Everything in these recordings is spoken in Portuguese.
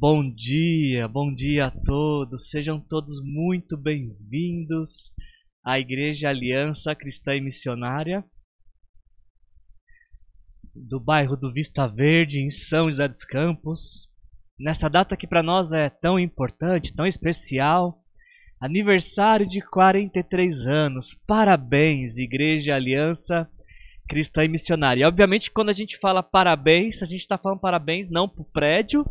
Bom dia, bom dia a todos. Sejam todos muito bem-vindos à Igreja Aliança Cristã e Missionária do bairro do Vista Verde, em São José dos Campos. Nessa data que para nós é tão importante, tão especial, aniversário de 43 anos. Parabéns, Igreja Aliança cristã e missionária. E, obviamente, quando a gente fala parabéns, a gente está falando parabéns não para o prédio,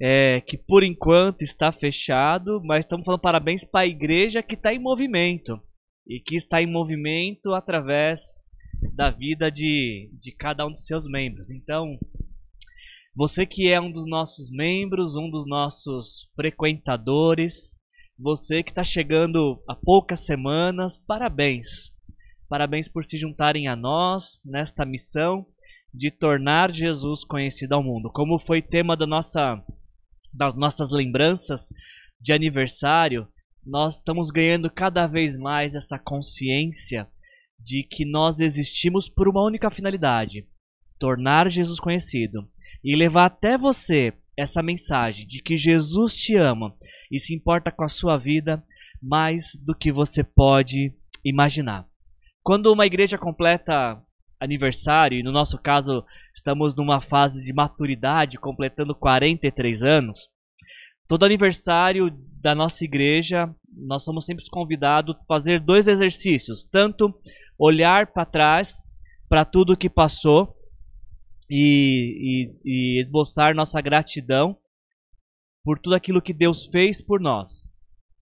é, que por enquanto está fechado, mas estamos falando parabéns para a igreja que está em movimento e que está em movimento através da vida de, de cada um dos seus membros. Então, você que é um dos nossos membros, um dos nossos frequentadores, você que está chegando há poucas semanas, parabéns. Parabéns por se juntarem a nós nesta missão de tornar Jesus conhecido ao mundo. Como foi tema da nossa, das nossas lembranças de aniversário, nós estamos ganhando cada vez mais essa consciência de que nós existimos por uma única finalidade: tornar Jesus conhecido e levar até você essa mensagem de que Jesus te ama e se importa com a sua vida mais do que você pode imaginar. Quando uma igreja completa aniversário, e no nosso caso estamos numa fase de maturidade, completando 43 anos, todo aniversário da nossa igreja, nós somos sempre convidados a fazer dois exercícios, tanto olhar para trás, para tudo que passou, e, e, e esboçar nossa gratidão por tudo aquilo que Deus fez por nós.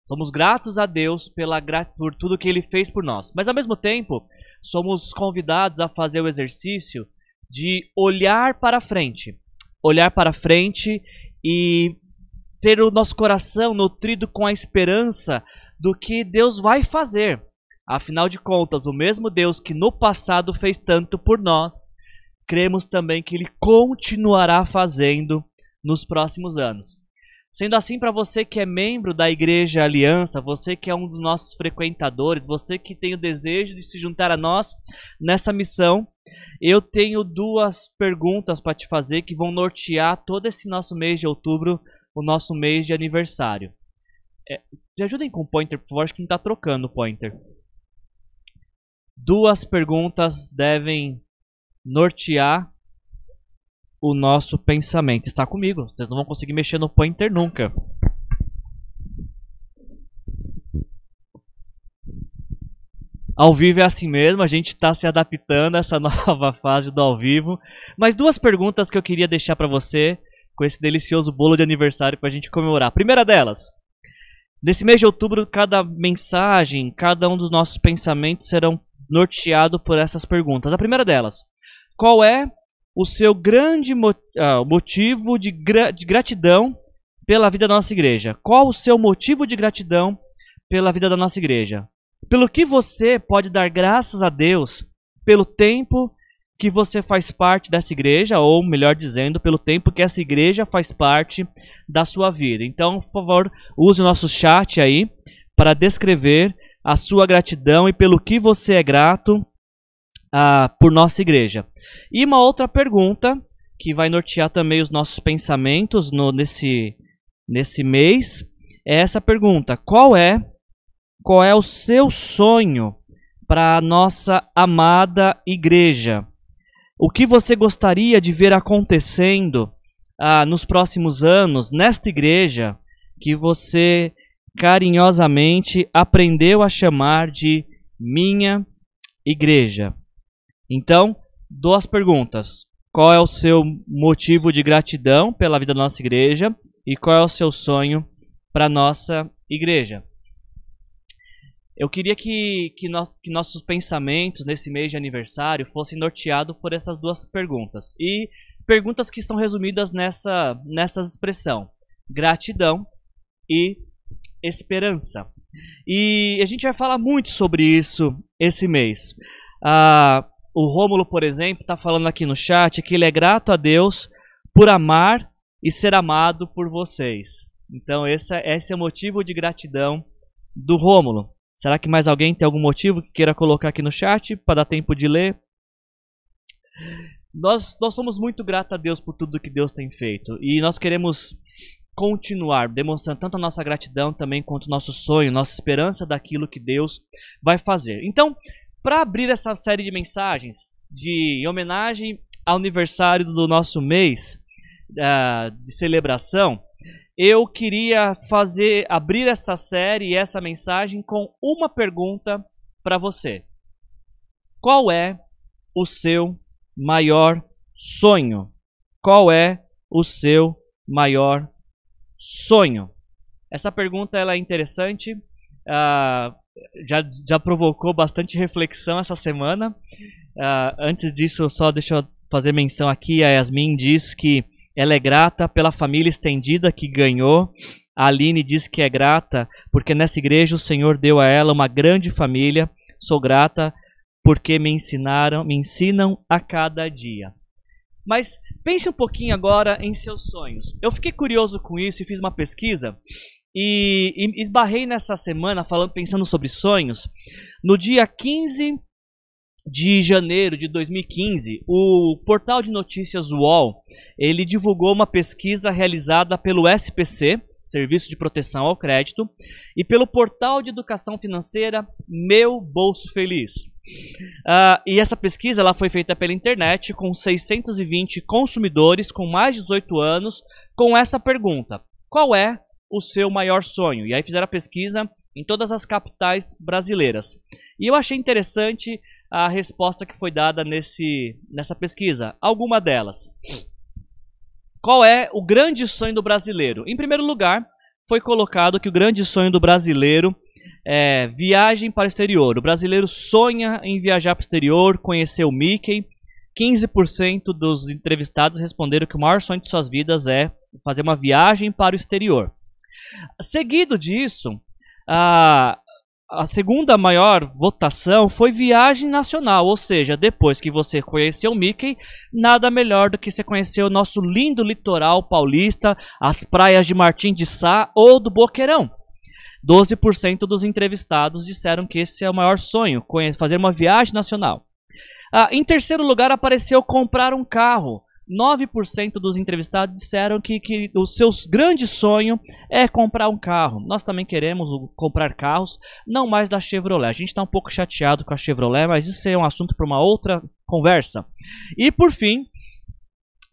Somos gratos a Deus pela, por tudo que Ele fez por nós. Mas ao mesmo tempo, somos convidados a fazer o exercício de olhar para frente. Olhar para frente e ter o nosso coração nutrido com a esperança do que Deus vai fazer. Afinal de contas, o mesmo Deus que no passado fez tanto por nós, cremos também que Ele continuará fazendo nos próximos anos. Sendo assim, para você que é membro da Igreja Aliança, você que é um dos nossos frequentadores, você que tem o desejo de se juntar a nós nessa missão, eu tenho duas perguntas para te fazer que vão nortear todo esse nosso mês de outubro, o nosso mês de aniversário. É, me ajudem com o pointer, por favor, acho que não está trocando o pointer. Duas perguntas devem nortear o nosso pensamento. Está comigo. Vocês não vão conseguir mexer no pointer nunca. Ao vivo é assim mesmo, a gente está se adaptando a essa nova fase do ao vivo. Mas duas perguntas que eu queria deixar para você com esse delicioso bolo de aniversário para a gente comemorar. primeira delas, nesse mês de outubro, cada mensagem, cada um dos nossos pensamentos serão norteados por essas perguntas. A primeira delas, qual é o seu grande uh, motivo de gratidão pela vida da nossa igreja? Qual o seu motivo de gratidão pela vida da nossa igreja? Pelo que você pode dar graças a Deus pelo tempo que você faz parte dessa igreja, ou melhor dizendo, pelo tempo que essa igreja faz parte da sua vida. Então, por favor, use o nosso chat aí para descrever a sua gratidão e pelo que você é grato ah, por nossa igreja. E uma outra pergunta que vai nortear também os nossos pensamentos no, nesse, nesse mês é essa pergunta: qual é qual é o seu sonho para a nossa amada igreja? O que você gostaria de ver acontecendo ah, nos próximos anos nesta igreja que você carinhosamente aprendeu a chamar de minha igreja? Então, duas perguntas. Qual é o seu motivo de gratidão pela vida da nossa igreja? E qual é o seu sonho para a nossa igreja? Eu queria que, que, nós, que nossos pensamentos nesse mês de aniversário fossem norteados por essas duas perguntas. E perguntas que são resumidas nessa, nessa expressão: gratidão e esperança. E a gente vai falar muito sobre isso esse mês. Ah, o Rômulo, por exemplo, está falando aqui no chat que ele é grato a Deus por amar e ser amado por vocês. Então, esse, é, esse é o motivo de gratidão do Rômulo. Será que mais alguém tem algum motivo que queira colocar aqui no chat para dar tempo de ler? Nós, nós somos muito gratos a Deus por tudo que Deus tem feito. E nós queremos continuar demonstrando tanto a nossa gratidão também quanto o nosso sonho, nossa esperança daquilo que Deus vai fazer. Então, para abrir essa série de mensagens de homenagem ao aniversário do nosso mês uh, de celebração, eu queria fazer abrir essa série e essa mensagem com uma pergunta para você. Qual é o seu maior sonho? Qual é o seu maior sonho? Essa pergunta ela é interessante, uh, já, já provocou bastante reflexão essa semana. Uh, antes disso, só deixa eu fazer menção aqui: a Yasmin diz que ela é grata pela família estendida que ganhou. A Aline diz que é grata porque nessa igreja o Senhor deu a ela uma grande família. Sou grata porque me ensinaram, me ensinam a cada dia. Mas pense um pouquinho agora em seus sonhos. Eu fiquei curioso com isso e fiz uma pesquisa e, e esbarrei nessa semana falando, pensando sobre sonhos. No dia 15 de janeiro de 2015, o portal de notícias UOL, ele divulgou uma pesquisa realizada pelo SPC, Serviço de Proteção ao Crédito, e pelo portal de educação financeira Meu Bolso Feliz. Uh, e essa pesquisa ela foi feita pela internet com 620 consumidores com mais de 18 anos com essa pergunta: qual é o seu maior sonho? E aí fizeram a pesquisa em todas as capitais brasileiras. E eu achei interessante a resposta que foi dada nesse, nessa pesquisa. Alguma delas. Qual é o grande sonho do brasileiro? Em primeiro lugar, foi colocado que o grande sonho do brasileiro é viagem para o exterior. O brasileiro sonha em viajar para o exterior, conhecer o Mickey. 15% dos entrevistados responderam que o maior sonho de suas vidas é fazer uma viagem para o exterior. Seguido disso, a, a segunda maior votação foi viagem nacional, ou seja, depois que você conheceu Mickey, nada melhor do que você conhecer o nosso lindo litoral paulista, as praias de Martim de Sá ou do Boqueirão. 12% dos entrevistados disseram que esse é o maior sonho, fazer uma viagem nacional. Ah, em terceiro lugar apareceu comprar um carro. 9% dos entrevistados disseram que, que o seu grande sonho é comprar um carro. Nós também queremos comprar carros, não mais da Chevrolet. A gente está um pouco chateado com a Chevrolet, mas isso é um assunto para uma outra conversa. E por fim,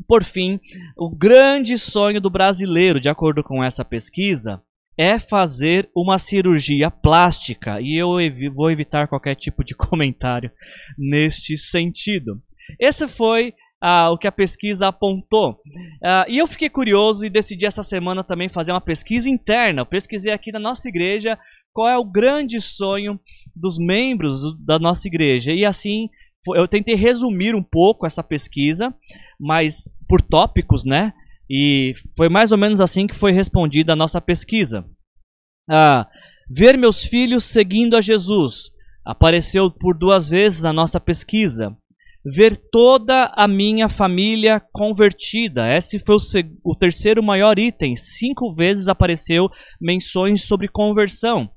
por fim, o grande sonho do brasileiro, de acordo com essa pesquisa, é fazer uma cirurgia plástica. E eu vou evitar qualquer tipo de comentário neste sentido. Esse foi ah, o que a pesquisa apontou. Ah, e eu fiquei curioso e decidi essa semana também fazer uma pesquisa interna. Eu pesquisei aqui na nossa igreja qual é o grande sonho dos membros da nossa igreja. E assim, eu tentei resumir um pouco essa pesquisa, mas por tópicos, né? E foi mais ou menos assim que foi respondida a nossa pesquisa. Ah, ver meus filhos seguindo a Jesus apareceu por duas vezes na nossa pesquisa ver toda a minha família convertida. Esse foi o, o, terceiro maior item. Cinco vezes apareceu menções sobre conversão.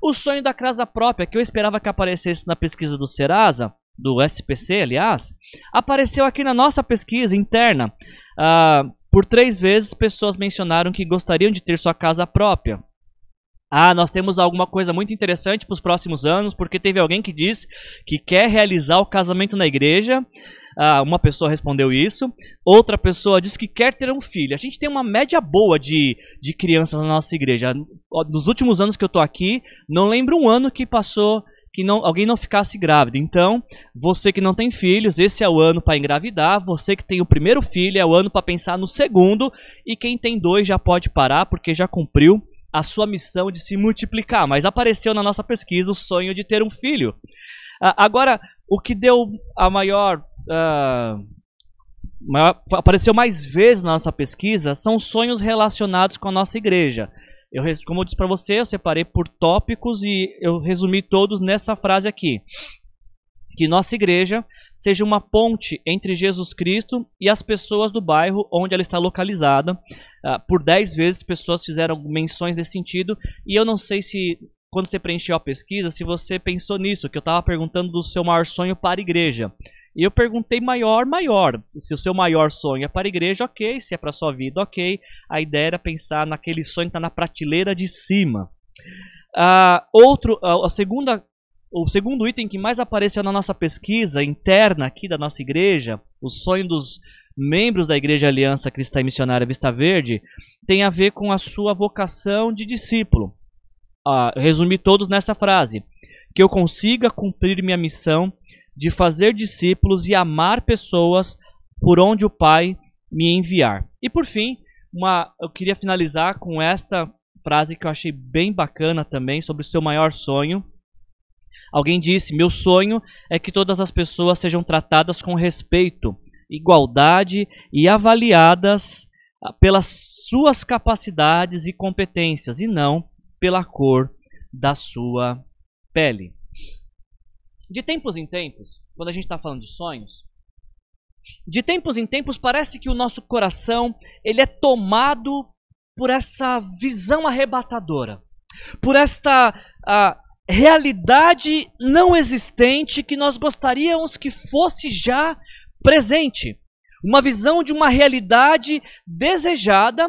O sonho da casa própria, que eu esperava que aparecesse na pesquisa do Serasa, do SPC, aliás, apareceu aqui na nossa pesquisa interna. Ah, por três vezes, pessoas mencionaram que gostariam de ter sua casa própria. Ah, nós temos alguma coisa muito interessante para os próximos anos, porque teve alguém que disse que quer realizar o casamento na igreja. Ah, uma pessoa respondeu isso. Outra pessoa disse que quer ter um filho. A gente tem uma média boa de, de crianças na nossa igreja. Nos últimos anos que eu estou aqui, não lembro um ano que passou que não, alguém não ficasse grávido. Então, você que não tem filhos, esse é o ano para engravidar. Você que tem o primeiro filho, é o ano para pensar no segundo. E quem tem dois já pode parar, porque já cumpriu a sua missão de se multiplicar, mas apareceu na nossa pesquisa o sonho de ter um filho. Uh, agora, o que deu a maior, uh, maior, apareceu mais vezes na nossa pesquisa são sonhos relacionados com a nossa igreja. Eu, como eu disse para você, eu separei por tópicos e eu resumi todos nessa frase aqui que nossa igreja seja uma ponte entre Jesus Cristo e as pessoas do bairro onde ela está localizada. Uh, por dez vezes pessoas fizeram menções nesse sentido e eu não sei se quando você preencheu a pesquisa se você pensou nisso, que eu estava perguntando do seu maior sonho para a igreja. E eu perguntei maior, maior. Se o seu maior sonho é para a igreja, ok. Se é para a sua vida, ok. A ideia era pensar naquele sonho que está na prateleira de cima. Uh, outro, uh, a segunda, o segundo item que mais apareceu na nossa pesquisa interna aqui da nossa igreja, o sonho dos membros da Igreja Aliança Cristã e Missionária Vista Verde, tem a ver com a sua vocação de discípulo. Uh, resumi todos nessa frase: que eu consiga cumprir minha missão de fazer discípulos e amar pessoas por onde o Pai me enviar. E por fim, uma, eu queria finalizar com esta frase que eu achei bem bacana também sobre o seu maior sonho. Alguém disse: Meu sonho é que todas as pessoas sejam tratadas com respeito, igualdade e avaliadas ah, pelas suas capacidades e competências e não pela cor da sua pele. De tempos em tempos, quando a gente está falando de sonhos, de tempos em tempos parece que o nosso coração ele é tomado por essa visão arrebatadora, por esta realidade não existente que nós gostaríamos que fosse já presente. Uma visão de uma realidade desejada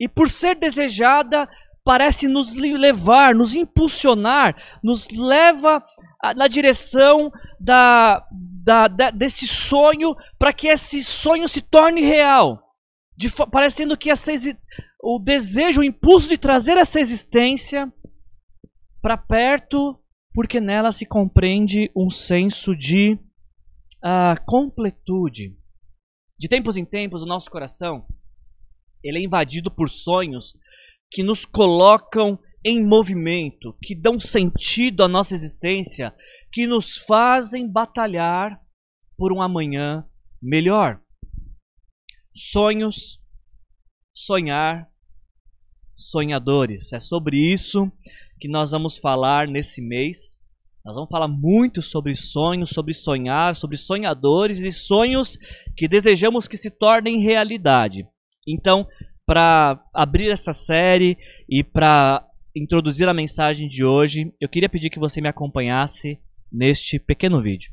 e, por ser desejada, parece nos levar, nos impulsionar, nos leva na direção da, da, da desse sonho para que esse sonho se torne real. De, parecendo que essa, o desejo, o impulso de trazer essa existência para perto, porque nela se compreende um senso de uh, completude. De tempos em tempos, o nosso coração ele é invadido por sonhos que nos colocam em movimento, que dão sentido à nossa existência, que nos fazem batalhar por um amanhã melhor. Sonhos, sonhar, sonhadores. É sobre isso que nós vamos falar nesse mês. Nós vamos falar muito sobre sonhos, sobre sonhar, sobre sonhadores e sonhos que desejamos que se tornem realidade. Então, para abrir essa série e para introduzir a mensagem de hoje, eu queria pedir que você me acompanhasse neste pequeno vídeo.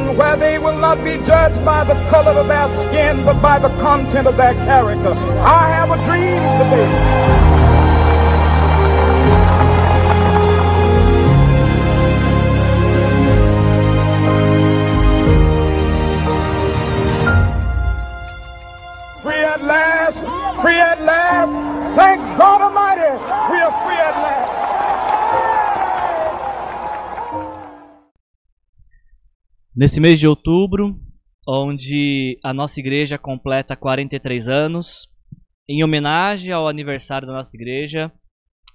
Nation where they will not be judged by the color of their skin, but by the content of their character. I have a dream today. Nesse mês de outubro, onde a nossa igreja completa 43 anos, em homenagem ao aniversário da nossa igreja,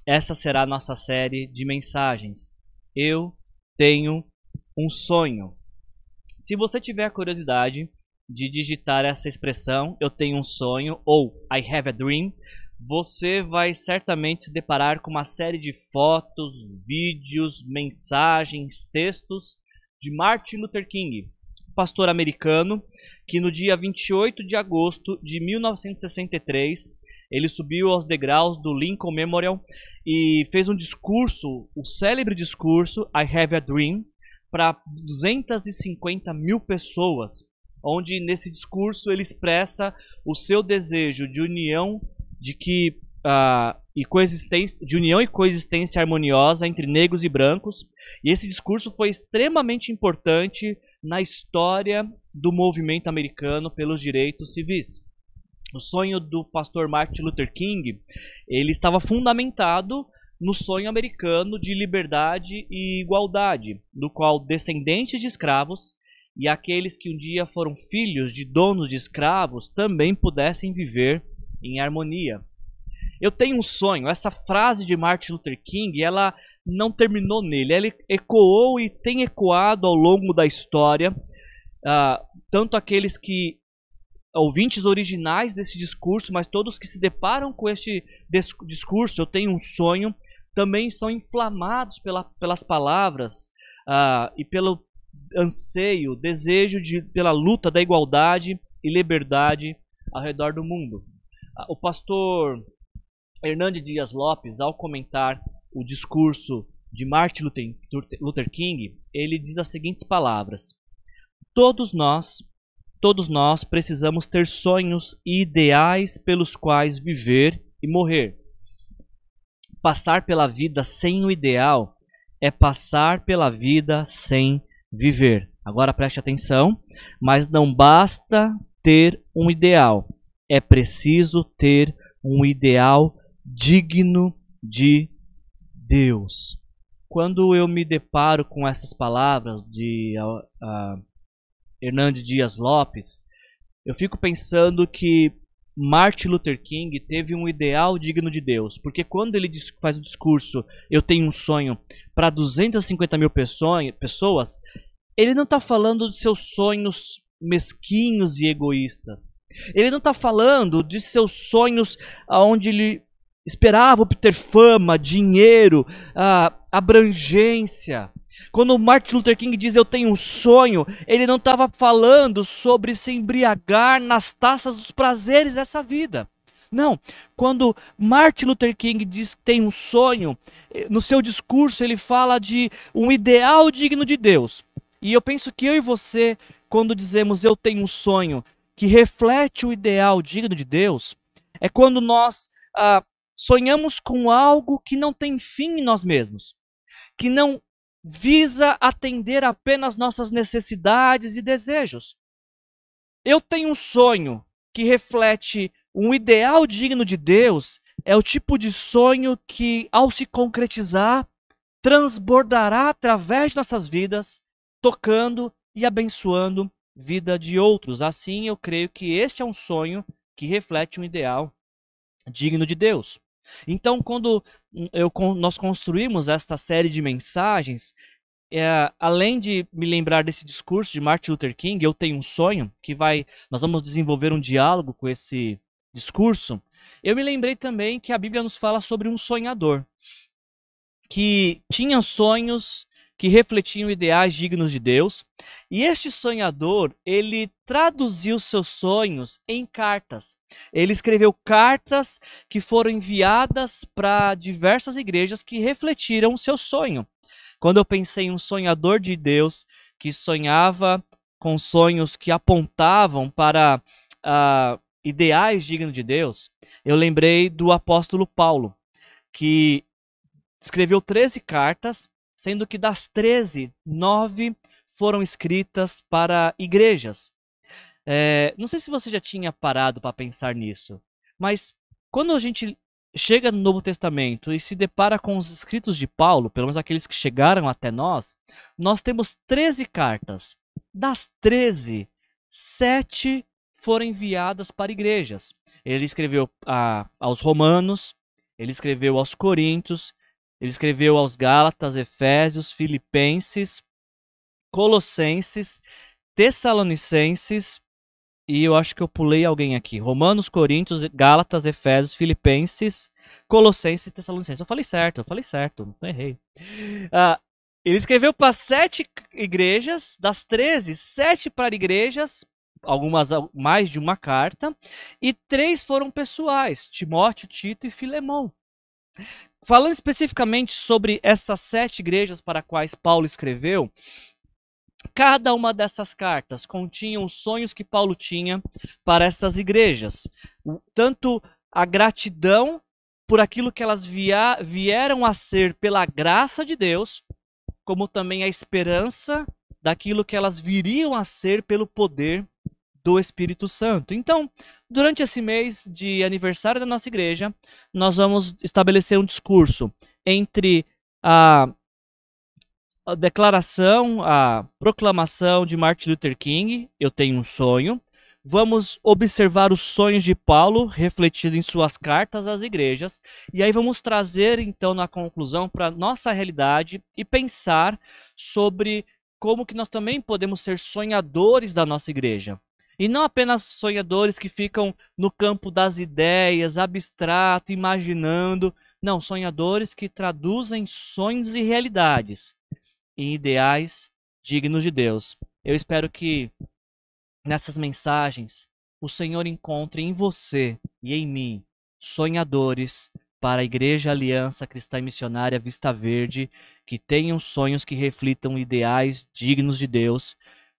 essa será a nossa série de mensagens. Eu tenho um sonho. Se você tiver a curiosidade de digitar essa expressão, eu tenho um sonho, ou I have a dream, você vai certamente se deparar com uma série de fotos, vídeos, mensagens, textos de Martin Luther King, pastor americano, que no dia 28 de agosto de 1963 ele subiu aos degraus do Lincoln Memorial e fez um discurso, o célebre discurso I Have a Dream, para 250 mil pessoas, onde nesse discurso ele expressa o seu desejo de união, de que uh, e coexistência, de união e coexistência harmoniosa entre negros e brancos. E esse discurso foi extremamente importante na história do movimento americano pelos direitos civis. O sonho do pastor Martin Luther King, ele estava fundamentado no sonho americano de liberdade e igualdade, no qual descendentes de escravos e aqueles que um dia foram filhos de donos de escravos também pudessem viver em harmonia. Eu tenho um sonho, essa frase de Martin Luther King, ela não terminou nele, ela ecoou e tem ecoado ao longo da história, uh, tanto aqueles que ouvintes originais desse discurso, mas todos que se deparam com este discurso, eu tenho um sonho, também são inflamados pela, pelas palavras uh, e pelo anseio, desejo de, pela luta da igualdade e liberdade ao redor do mundo. Uh, o pastor Hernandes Dias Lopes, ao comentar o discurso de Martin Luther King, ele diz as seguintes palavras: Todos nós, todos nós precisamos ter sonhos e ideais pelos quais viver e morrer. Passar pela vida sem o ideal é passar pela vida sem viver. Agora preste atenção, mas não basta ter um ideal, é preciso ter um ideal digno de Deus. Quando eu me deparo com essas palavras de uh, uh, Hernandes Dias Lopes, eu fico pensando que Martin Luther King teve um ideal digno de Deus, porque quando ele faz o discurso Eu tenho um sonho para 250 mil pessoas, ele não está falando de seus sonhos mesquinhos e egoístas. Ele não está falando de seus sonhos onde ele esperava obter fama, dinheiro, abrangência. Quando Martin Luther King diz eu tenho um sonho, ele não estava falando sobre se embriagar nas taças dos prazeres dessa vida. Não, quando Martin Luther King diz que tem um sonho, eh, no seu discurso ele fala de um ideal digno de Deus. E eu penso que eu e você, quando dizemos eu tenho um sonho que reflete o ideal digno de Deus, é quando nós ah, sonhamos com algo que não tem fim em nós mesmos, que não visa atender apenas nossas necessidades e desejos. Eu tenho um sonho que reflete um ideal digno de Deus, é o tipo de sonho que, ao se concretizar, transbordará através de nossas vidas, tocando e abençoando vida de outros. Assim, eu creio que este é um sonho que reflete um ideal digno de Deus. Então, quando eu, nós construímos esta série de mensagens, é, além de me lembrar desse discurso de Martin Luther King, eu tenho um sonho que vai, nós vamos desenvolver um diálogo com esse discurso. Eu me lembrei também que a Bíblia nos fala sobre um sonhador que tinha sonhos que refletiam ideais dignos de Deus. E este sonhador, ele traduziu seus sonhos em cartas. Ele escreveu cartas que foram enviadas para diversas igrejas que refletiram o seu sonho. Quando eu pensei em um sonhador de Deus que sonhava com sonhos que apontavam para uh, ideais dignos de Deus, eu lembrei do apóstolo Paulo, que escreveu 13 cartas sendo que das 13, nove foram escritas para igrejas. É, não sei se você já tinha parado para pensar nisso, mas quando a gente chega no Novo Testamento e se depara com os escritos de Paulo, pelo menos aqueles que chegaram até nós, nós temos 13 cartas. Das 13, sete foram enviadas para igrejas. Ele escreveu a, aos Romanos, ele escreveu aos Coríntios, ele escreveu aos Gálatas, Efésios, Filipenses, Colossenses, Tessalonicenses e eu acho que eu pulei alguém aqui. Romanos, Coríntios, Gálatas, Efésios, Filipenses, Colossenses e Tessalonicenses. Eu falei certo, eu falei certo, não errei. Uh, ele escreveu para sete igrejas, das treze, sete para igrejas algumas mais de uma carta, e três foram pessoais: Timóteo, Tito e Filemão. Falando especificamente sobre essas sete igrejas para quais Paulo escreveu, cada uma dessas cartas continha os sonhos que Paulo tinha para essas igrejas. Tanto a gratidão por aquilo que elas via, vieram a ser pela graça de Deus, como também a esperança daquilo que elas viriam a ser pelo poder do Espírito Santo. Então, durante esse mês de aniversário da nossa igreja, nós vamos estabelecer um discurso entre a, declaração, a proclamação de Martin Luther King, Eu Tenho um Sonho. Vamos observar os sonhos de Paulo refletido em suas cartas às igrejas. E aí vamos trazer, então, na conclusão, para nossa realidade e pensar sobre como que nós também podemos ser sonhadores da nossa igreja. E não apenas sonhadores que ficam no campo das ideias, abstrato, imaginando. Não, sonhadores que traduzem sonhos e realidades em ideais dignos de Deus. Eu espero que nessas mensagens o Senhor encontre em você e em mim sonhadores para a Igreja Aliança Cristã e Missionária Vista Verde que tenham sonhos que reflitam ideais dignos de Deus,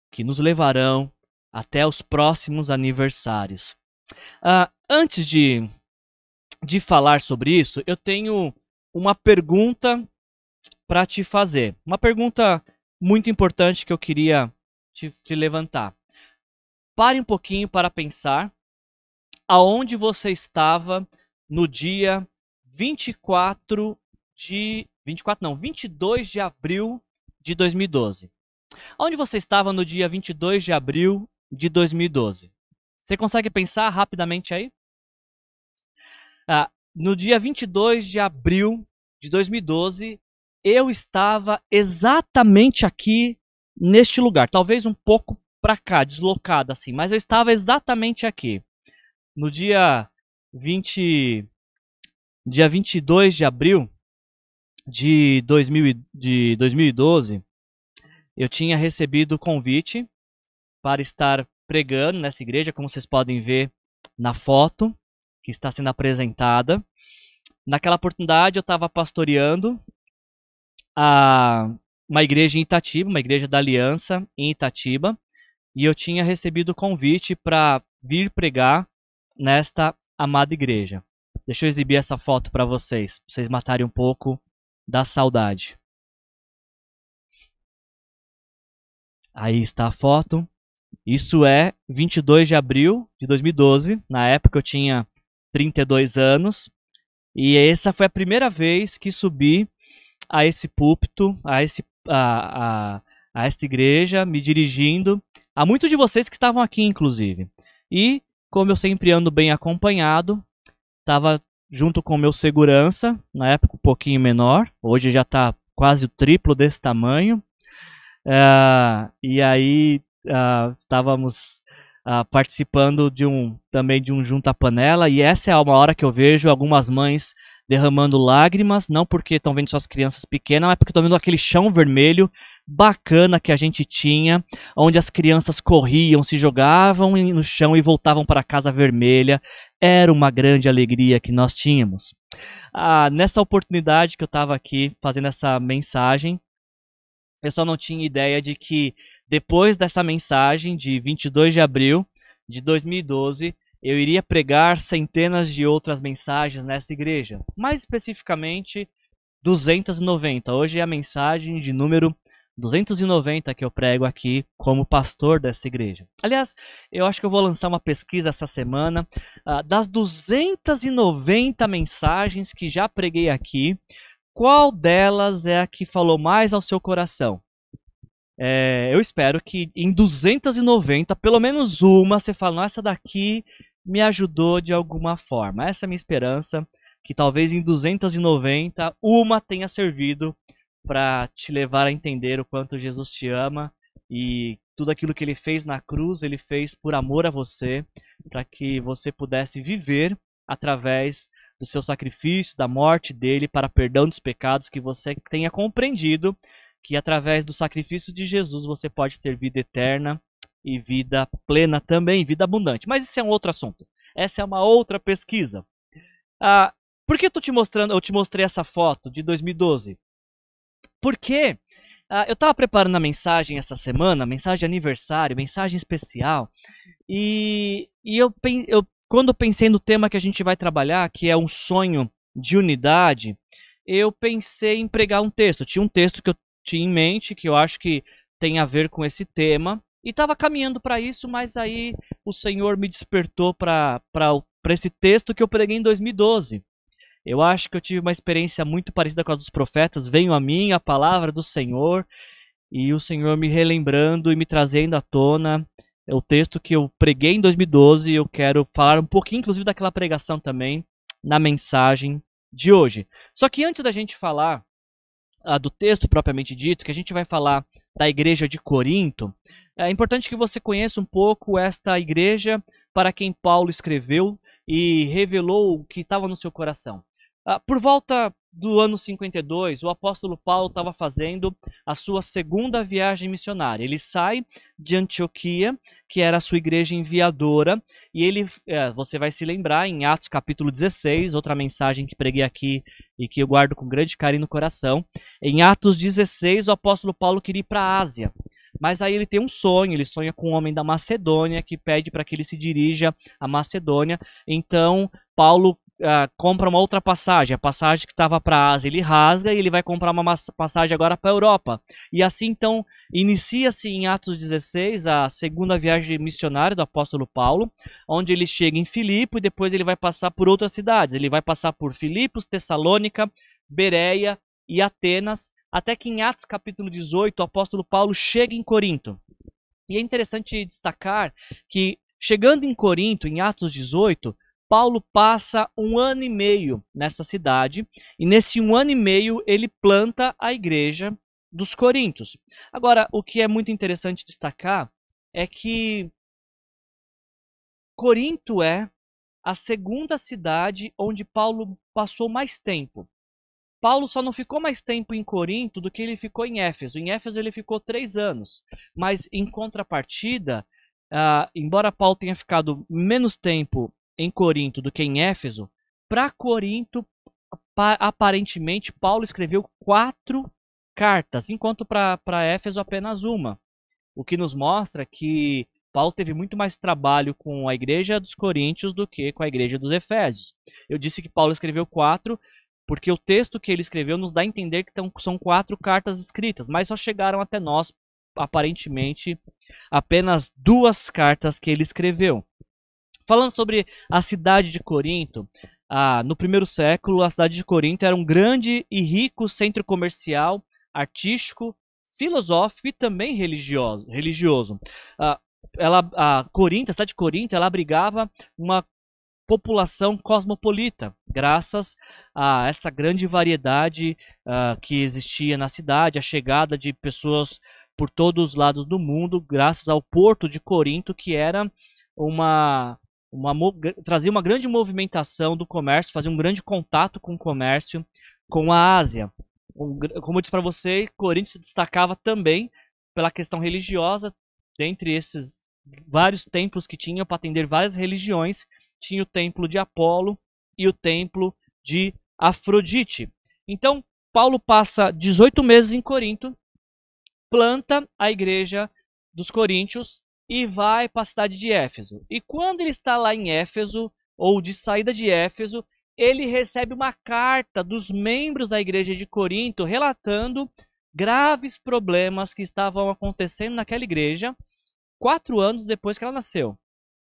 que nos levarão até os próximos aniversários. Uh, antes de, de falar sobre isso, eu tenho uma pergunta para te fazer. Uma pergunta muito importante que eu queria te, te levantar. Pare um pouquinho para pensar aonde você estava no dia 24 de 24 não, 22 de abril de 2012. Onde você estava no dia 22 de abril de 2012. Você consegue pensar rapidamente aí? Ah, no dia 22 de abril de 2012, eu estava exatamente aqui neste lugar, talvez um pouco para cá, deslocado assim, mas eu estava exatamente aqui. No dia 20 dia 22 de abril de, 2000, de 2012, eu tinha recebido o convite para estar pregando nessa igreja, como vocês podem ver na foto que está sendo apresentada. Naquela oportunidade eu estava pastoreando a, uma igreja em Itatiba, uma igreja da Aliança em Itatiba, e eu tinha recebido o convite para vir pregar nesta amada igreja. Deixa eu exibir essa foto para vocês, pra vocês matarem um pouco da saudade. Aí está a foto. Isso é 22 de abril de 2012. Na época eu tinha 32 anos. E essa foi a primeira vez que subi a esse púlpito, a, esse, a, a, a esta igreja, me dirigindo a muitos de vocês que estavam aqui, inclusive. E, como eu sempre ando bem acompanhado, estava junto com o meu segurança, na época um pouquinho menor, hoje já está quase o triplo desse tamanho. Uh, e aí uh, estávamos uh, participando de um também de um junta panela e essa é uma hora que eu vejo algumas mães derramando lágrimas, não porque estão vendo suas crianças pequenas, mas porque estão vendo aquele chão vermelho bacana que a gente tinha, onde as crianças corriam, se jogavam no chão e voltavam para a casa vermelha. Era uma grande alegria que nós tínhamos. Ah, nessa oportunidade que eu estava aqui fazendo essa mensagem, eu só não tinha ideia de que depois dessa mensagem de 22 de abril de 2012, eu iria pregar centenas de outras mensagens nessa igreja, mais especificamente 290. Hoje é a mensagem de número 290 que eu prego aqui como pastor dessa igreja. Aliás, eu acho que eu vou lançar uma pesquisa essa semana uh, das 290 mensagens que já preguei aqui. Qual delas é a que falou mais ao seu coração? É, eu espero que em 290, pelo menos uma, você fale, nossa, daqui me ajudou de alguma forma. Essa é a minha esperança, que talvez em 290, uma tenha servido para te levar a entender o quanto Jesus te ama e tudo aquilo que ele fez na cruz, ele fez por amor a você, para que você pudesse viver através do seu sacrifício, da morte dele, para perdão dos pecados, que você tenha compreendido que através do sacrifício de Jesus você pode ter vida eterna e vida plena também, vida abundante. Mas isso é um outro assunto. Essa é uma outra pesquisa. Ah, por que eu tô te mostrando, eu te mostrei essa foto de 2012? Porque ah, eu estava preparando a mensagem essa semana, mensagem de aniversário, mensagem especial, e, e eu, eu, quando pensei no tema que a gente vai trabalhar, que é um sonho de unidade, eu pensei em pregar um texto. Tinha um texto que eu tinha em mente, que eu acho que tem a ver com esse tema, e estava caminhando para isso, mas aí o Senhor me despertou para esse texto que eu preguei em 2012. Eu acho que eu tive uma experiência muito parecida com a dos profetas. Venho a mim a palavra do Senhor e o Senhor me relembrando e me trazendo à tona o texto que eu preguei em 2012. Eu quero falar um pouquinho, inclusive, daquela pregação também na mensagem de hoje. Só que antes da gente falar ah, do texto propriamente dito, que a gente vai falar da igreja de Corinto, é importante que você conheça um pouco esta igreja para quem Paulo escreveu e revelou o que estava no seu coração. Ah, por volta do ano 52, o apóstolo Paulo estava fazendo a sua segunda viagem missionária. Ele sai de Antioquia, que era a sua igreja enviadora, e ele, é, você vai se lembrar, em Atos capítulo 16, outra mensagem que preguei aqui e que eu guardo com grande carinho no coração. Em Atos 16, o apóstolo Paulo queria ir para a Ásia. Mas aí ele tem um sonho, ele sonha com um homem da Macedônia que pede para que ele se dirija à Macedônia. Então, Paulo uh, compra uma outra passagem, a passagem que estava para a Ásia, ele rasga e ele vai comprar uma passagem agora para a Europa. E assim então inicia-se em Atos 16 a segunda viagem missionária do apóstolo Paulo, onde ele chega em Filipe e depois ele vai passar por outras cidades. Ele vai passar por Filipos, Tessalônica, Bereia e Atenas, até que em Atos capítulo 18 o apóstolo Paulo chega em Corinto. E é interessante destacar que chegando em Corinto, em Atos 18, Paulo passa um ano e meio nessa cidade e nesse um ano e meio ele planta a igreja dos Coríntios. Agora, o que é muito interessante destacar é que Corinto é a segunda cidade onde Paulo passou mais tempo. Paulo só não ficou mais tempo em Corinto do que ele ficou em Éfeso. Em Éfeso ele ficou três anos. Mas em contrapartida, uh, embora Paulo tenha ficado menos tempo em Corinto do que em Éfeso, para Corinto, aparentemente, Paulo escreveu quatro cartas, enquanto para Éfeso apenas uma. O que nos mostra que Paulo teve muito mais trabalho com a igreja dos Coríntios do que com a igreja dos Efésios. Eu disse que Paulo escreveu quatro, porque o texto que ele escreveu nos dá a entender que são quatro cartas escritas, mas só chegaram até nós, aparentemente, apenas duas cartas que ele escreveu. Falando sobre a cidade de Corinto, ah, no primeiro século, a cidade de Corinto era um grande e rico centro comercial, artístico, filosófico e também religioso. religioso. Ah, ela, a Corinto, a cidade de Corinto, ela abrigava uma população cosmopolita, graças a essa grande variedade uh, que existia na cidade, a chegada de pessoas por todos os lados do mundo, graças ao porto de Corinto, que era uma uma, trazia uma grande movimentação do comércio, fazia um grande contato com o comércio com a Ásia. Como eu disse para você, Corinto se destacava também pela questão religiosa, dentre esses vários templos que tinham para atender várias religiões, tinha o templo de Apolo e o templo de Afrodite. Então, Paulo passa 18 meses em Corinto, planta a igreja dos coríntios e vai para a cidade de Éfeso. E quando ele está lá em Éfeso, ou de saída de Éfeso, ele recebe uma carta dos membros da igreja de Corinto relatando graves problemas que estavam acontecendo naquela igreja quatro anos depois que ela nasceu.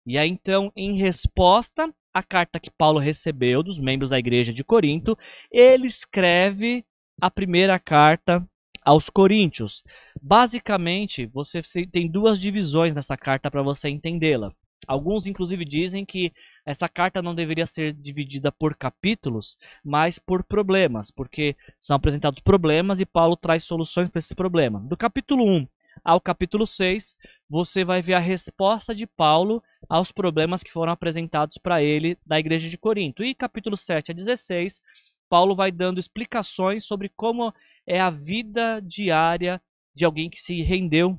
E aí, então, em resposta à carta que Paulo recebeu dos membros da igreja de Corinto, ele escreve a primeira carta aos Coríntios. Basicamente, você tem duas divisões nessa carta para você entendê-la. Alguns, inclusive, dizem que essa carta não deveria ser dividida por capítulos, mas por problemas, porque são apresentados problemas e Paulo traz soluções para esses problemas. Do capítulo 1 ao capítulo 6, você vai ver a resposta de Paulo aos problemas que foram apresentados para ele da igreja de Corinto. E capítulo 7 a 16, Paulo vai dando explicações sobre como é a vida diária de alguém que se rendeu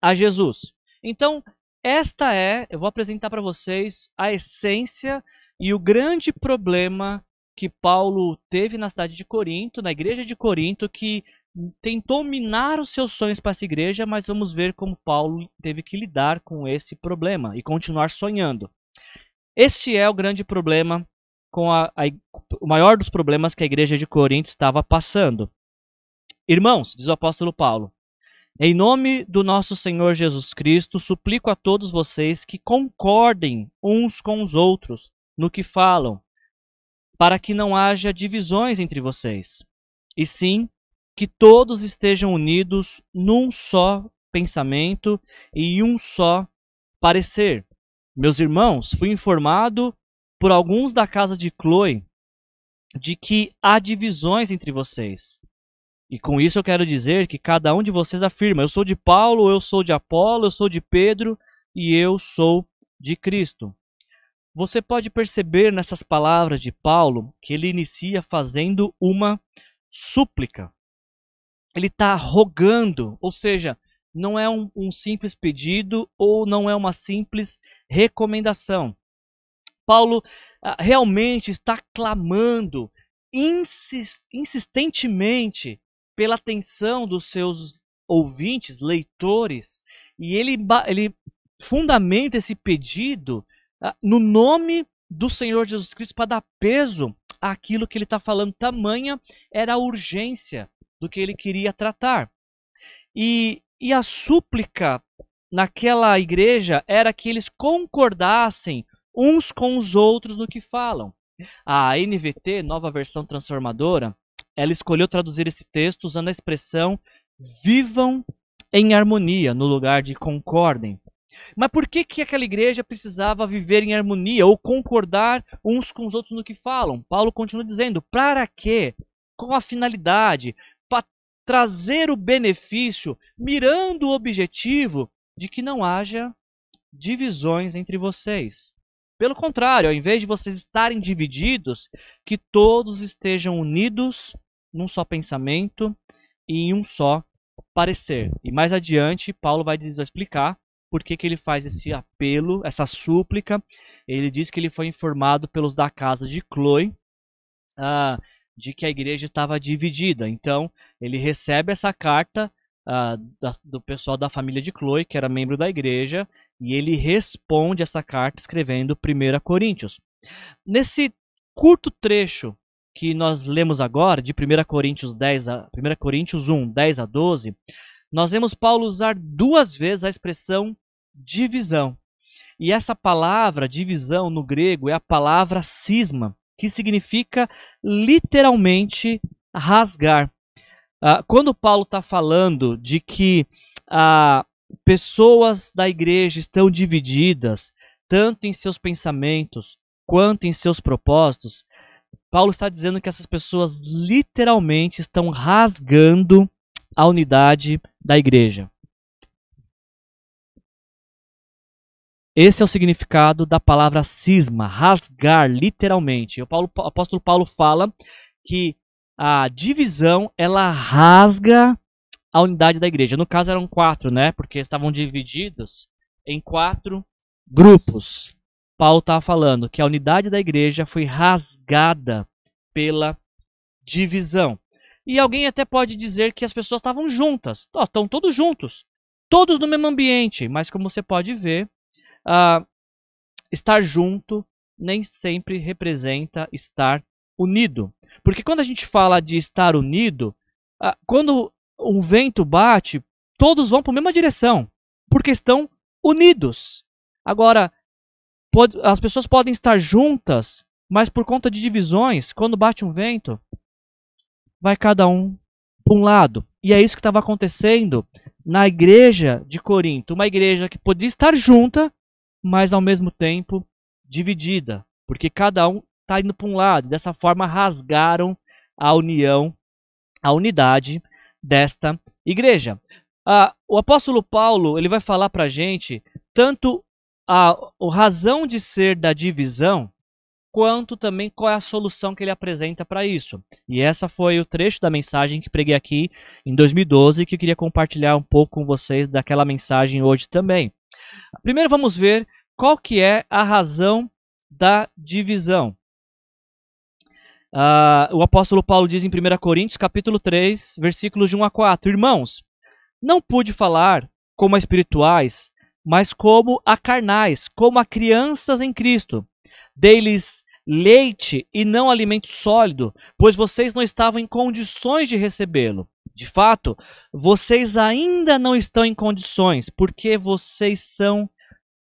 a Jesus. Então, esta é, eu vou apresentar para vocês a essência e o grande problema que Paulo teve na cidade de Corinto, na igreja de Corinto, que tentou minar os seus sonhos para essa igreja, mas vamos ver como Paulo teve que lidar com esse problema e continuar sonhando. Este é o grande problema com a, a, o maior dos problemas que a igreja de Corinto estava passando. Irmãos, diz o apóstolo Paulo, em nome do nosso Senhor Jesus Cristo, suplico a todos vocês que concordem uns com os outros no que falam, para que não haja divisões entre vocês, e sim que todos estejam unidos num só pensamento e um só parecer. Meus irmãos, fui informado por alguns da casa de Chloe de que há divisões entre vocês. E com isso eu quero dizer que cada um de vocês afirma: eu sou de Paulo, eu sou de Apolo, eu sou de Pedro e eu sou de Cristo. Você pode perceber nessas palavras de Paulo que ele inicia fazendo uma súplica. Ele está rogando, ou seja, não é um, um, simples pedido ou não é uma simples recomendação. Paulo ah, realmente está clamando insistentemente pela atenção dos seus ouvintes, leitores, e ele, ele fundamenta esse pedido ah, no nome do Senhor Jesus Cristo para dar peso àquilo que ele está falando. Tamanha era a urgência do que ele queria tratar. E, e a súplica naquela igreja era que eles concordassem uns com os outros no que falam. A NVT, nova versão transformadora, ela escolheu traduzir esse texto usando a expressão vivam em harmonia no lugar de concordem. Mas por que, que aquela igreja precisava viver em harmonia ou concordar uns com os outros no que falam? Paulo continua dizendo: para quê? Com a finalidade, para trazer o benefício, mirando o objetivo de que não haja divisões entre vocês. Pelo contrário, ao invés de vocês estarem divididos, que todos estejam unidos num só pensamento e em um só parecer. E mais adiante, Paulo vai explicar por que, que ele faz esse apelo, essa súplica. Ele diz que ele foi informado pelos da casa de Chloe uh, de que a igreja estava dividida. Então, ele recebe essa carta uh, da, do pessoal da família de Chloe, que era membro da igreja, e ele responde essa carta escrevendo 1 Coríntios. Nesse curto trecho que nós lemos agora, de 1 Coríntios, 10 a, 1 Coríntios 1, 10 a 12, nós vemos Paulo usar duas vezes a expressão divisão. E essa palavra divisão no grego é a palavra cisma, que significa literalmente rasgar. Uh, quando Paulo está falando de que uh, pessoas da igreja estão divididas, tanto em seus pensamentos quanto em seus propósitos, Paulo está dizendo que essas pessoas literalmente estão rasgando a unidade da igreja. Esse é o significado da palavra cisma, rasgar, literalmente. O, Paulo, o apóstolo Paulo fala que a divisão ela rasga a unidade da igreja. No caso eram quatro, né? Porque estavam divididos em quatro grupos. Paulo estava falando que a unidade da igreja foi rasgada pela divisão. E alguém até pode dizer que as pessoas estavam juntas. Estão todos juntos. Todos no mesmo ambiente. Mas como você pode ver, uh, estar junto nem sempre representa estar unido. Porque quando a gente fala de estar unido, uh, quando um vento bate, todos vão para a mesma direção, porque estão unidos. Agora, pode, as pessoas podem estar juntas, mas por conta de divisões, quando bate um vento, vai cada um para um lado. E é isso que estava acontecendo na igreja de Corinto, uma igreja que podia estar junta, mas ao mesmo tempo dividida, porque cada um está indo para um lado. Dessa forma, rasgaram a união, a unidade desta igreja. Ah, o apóstolo Paulo ele vai falar para a gente tanto a, a razão de ser da divisão, quanto também qual é a solução que ele apresenta para isso. E essa foi o trecho da mensagem que preguei aqui em 2012 que eu queria compartilhar um pouco com vocês daquela mensagem hoje também. Primeiro vamos ver qual que é a razão da divisão. Uh, o apóstolo Paulo diz em 1 Coríntios, capítulo 3, versículos de 1 a 4: Irmãos, não pude falar como espirituais, mas como a carnais, como a crianças em Cristo. Dei-lhes leite e não alimento sólido, pois vocês não estavam em condições de recebê-lo. De fato, vocês ainda não estão em condições, porque vocês são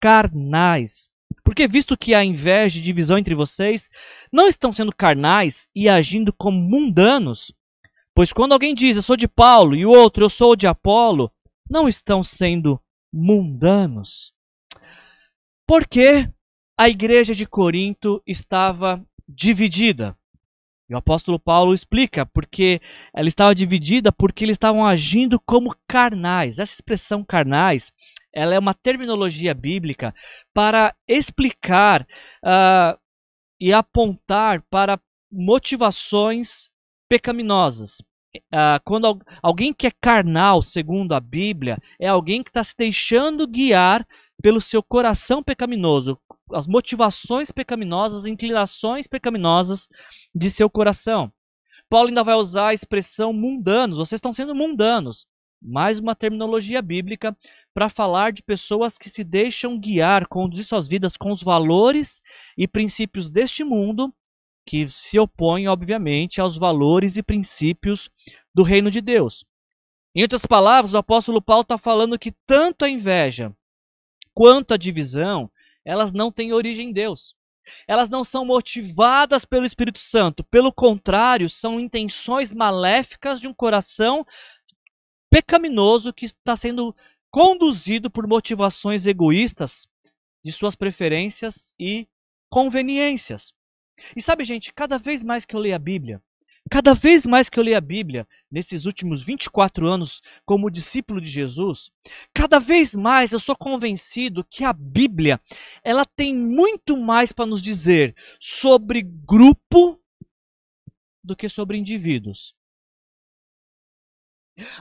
carnais. Porque, visto que há inveja e divisão entre vocês, não estão sendo carnais e agindo como mundanos. Pois quando alguém diz eu sou de Paulo e o outro eu sou de Apolo, não estão sendo mundanos. Porque a igreja de Corinto estava dividida. E o apóstolo Paulo explica porque ela estava dividida porque eles estavam agindo como carnais. Essa expressão carnais, ela é uma terminologia bíblica para explicar uh, e apontar para motivações pecaminosas. Uh, quando alguém que é carnal, segundo a Bíblia, é alguém que está se deixando guiar pelo seu coração pecaminoso, as motivações pecaminosas, as inclinações pecaminosas de seu coração. Paulo ainda vai usar a expressão mundanos, vocês estão sendo mundanos. Mais uma terminologia bíblica para falar de pessoas que se deixam guiar, conduzir suas vidas com os valores e princípios deste mundo, que se opõem, obviamente, aos valores e princípios do reino de Deus. Em outras palavras, o apóstolo Paulo está falando que tanto a inveja quanto a divisão elas não têm origem em Deus. Elas não são motivadas pelo Espírito Santo. Pelo contrário, são intenções maléficas de um coração pecaminoso que está sendo conduzido por motivações egoístas de suas preferências e conveniências. E sabe, gente, cada vez mais que eu leio a Bíblia, Cada vez mais que eu leio a Bíblia, nesses últimos 24 anos como discípulo de Jesus, cada vez mais eu sou convencido que a Bíblia, ela tem muito mais para nos dizer sobre grupo do que sobre indivíduos.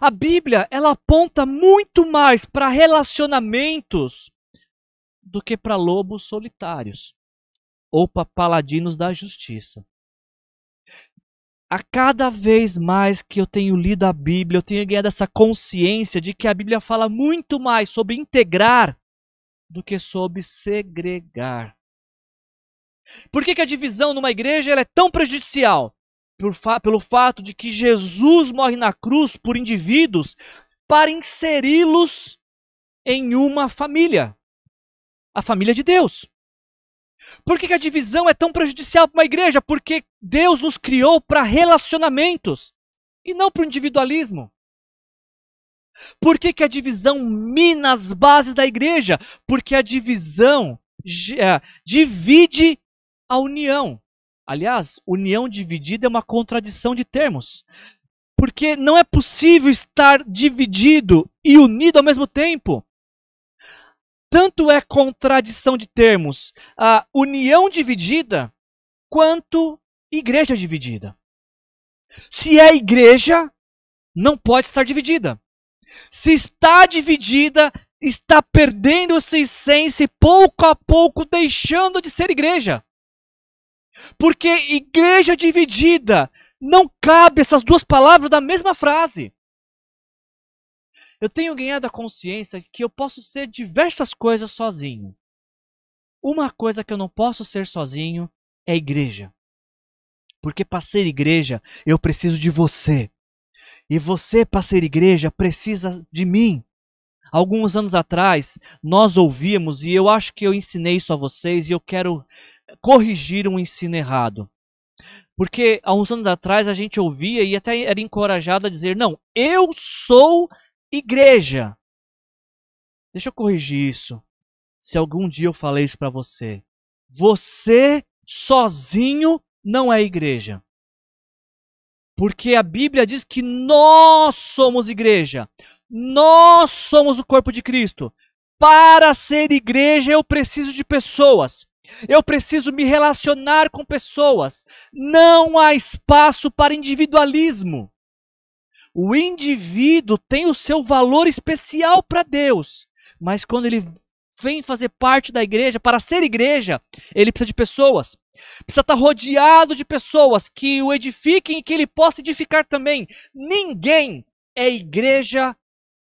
A Bíblia, ela aponta muito mais para relacionamentos do que para lobos solitários ou para paladinos da justiça a cada vez mais que eu tenho lido a Bíblia, eu tenho ganhado essa consciência de que a Bíblia fala muito mais sobre integrar do que sobre segregar. Por que, que a divisão numa igreja é tão prejudicial? Fa pelo fato de que Jesus morre na cruz por indivíduos para inseri-los em uma família a família de Deus. Por que, que a divisão é tão prejudicial para uma igreja? Porque Deus nos criou para relacionamentos e não para o individualismo. Por que, que a divisão mina as bases da igreja? Porque a divisão é, divide a união. Aliás, união dividida é uma contradição de termos. Porque não é possível estar dividido e unido ao mesmo tempo. Tanto é contradição de termos a união dividida quanto igreja dividida. Se é igreja, não pode estar dividida. Se está dividida, está perdendo sua essência e pouco a pouco deixando de ser igreja. Porque igreja dividida não cabe essas duas palavras da mesma frase. Eu tenho ganhado a consciência que eu posso ser diversas coisas sozinho. Uma coisa que eu não posso ser sozinho é igreja. Porque para ser igreja, eu preciso de você. E você, para ser igreja, precisa de mim. Alguns anos atrás, nós ouvíamos, e eu acho que eu ensinei isso a vocês, e eu quero corrigir um ensino errado. Porque há uns anos atrás a gente ouvia e até era encorajado a dizer: não, eu sou igreja. Deixa eu corrigir isso. Se algum dia eu falei isso para você, você sozinho não é igreja. Porque a Bíblia diz que nós somos igreja. Nós somos o corpo de Cristo. Para ser igreja, eu preciso de pessoas. Eu preciso me relacionar com pessoas. Não há espaço para individualismo. O indivíduo tem o seu valor especial para Deus, mas quando ele vem fazer parte da igreja, para ser igreja, ele precisa de pessoas. Precisa estar rodeado de pessoas que o edifiquem e que ele possa edificar também. Ninguém é igreja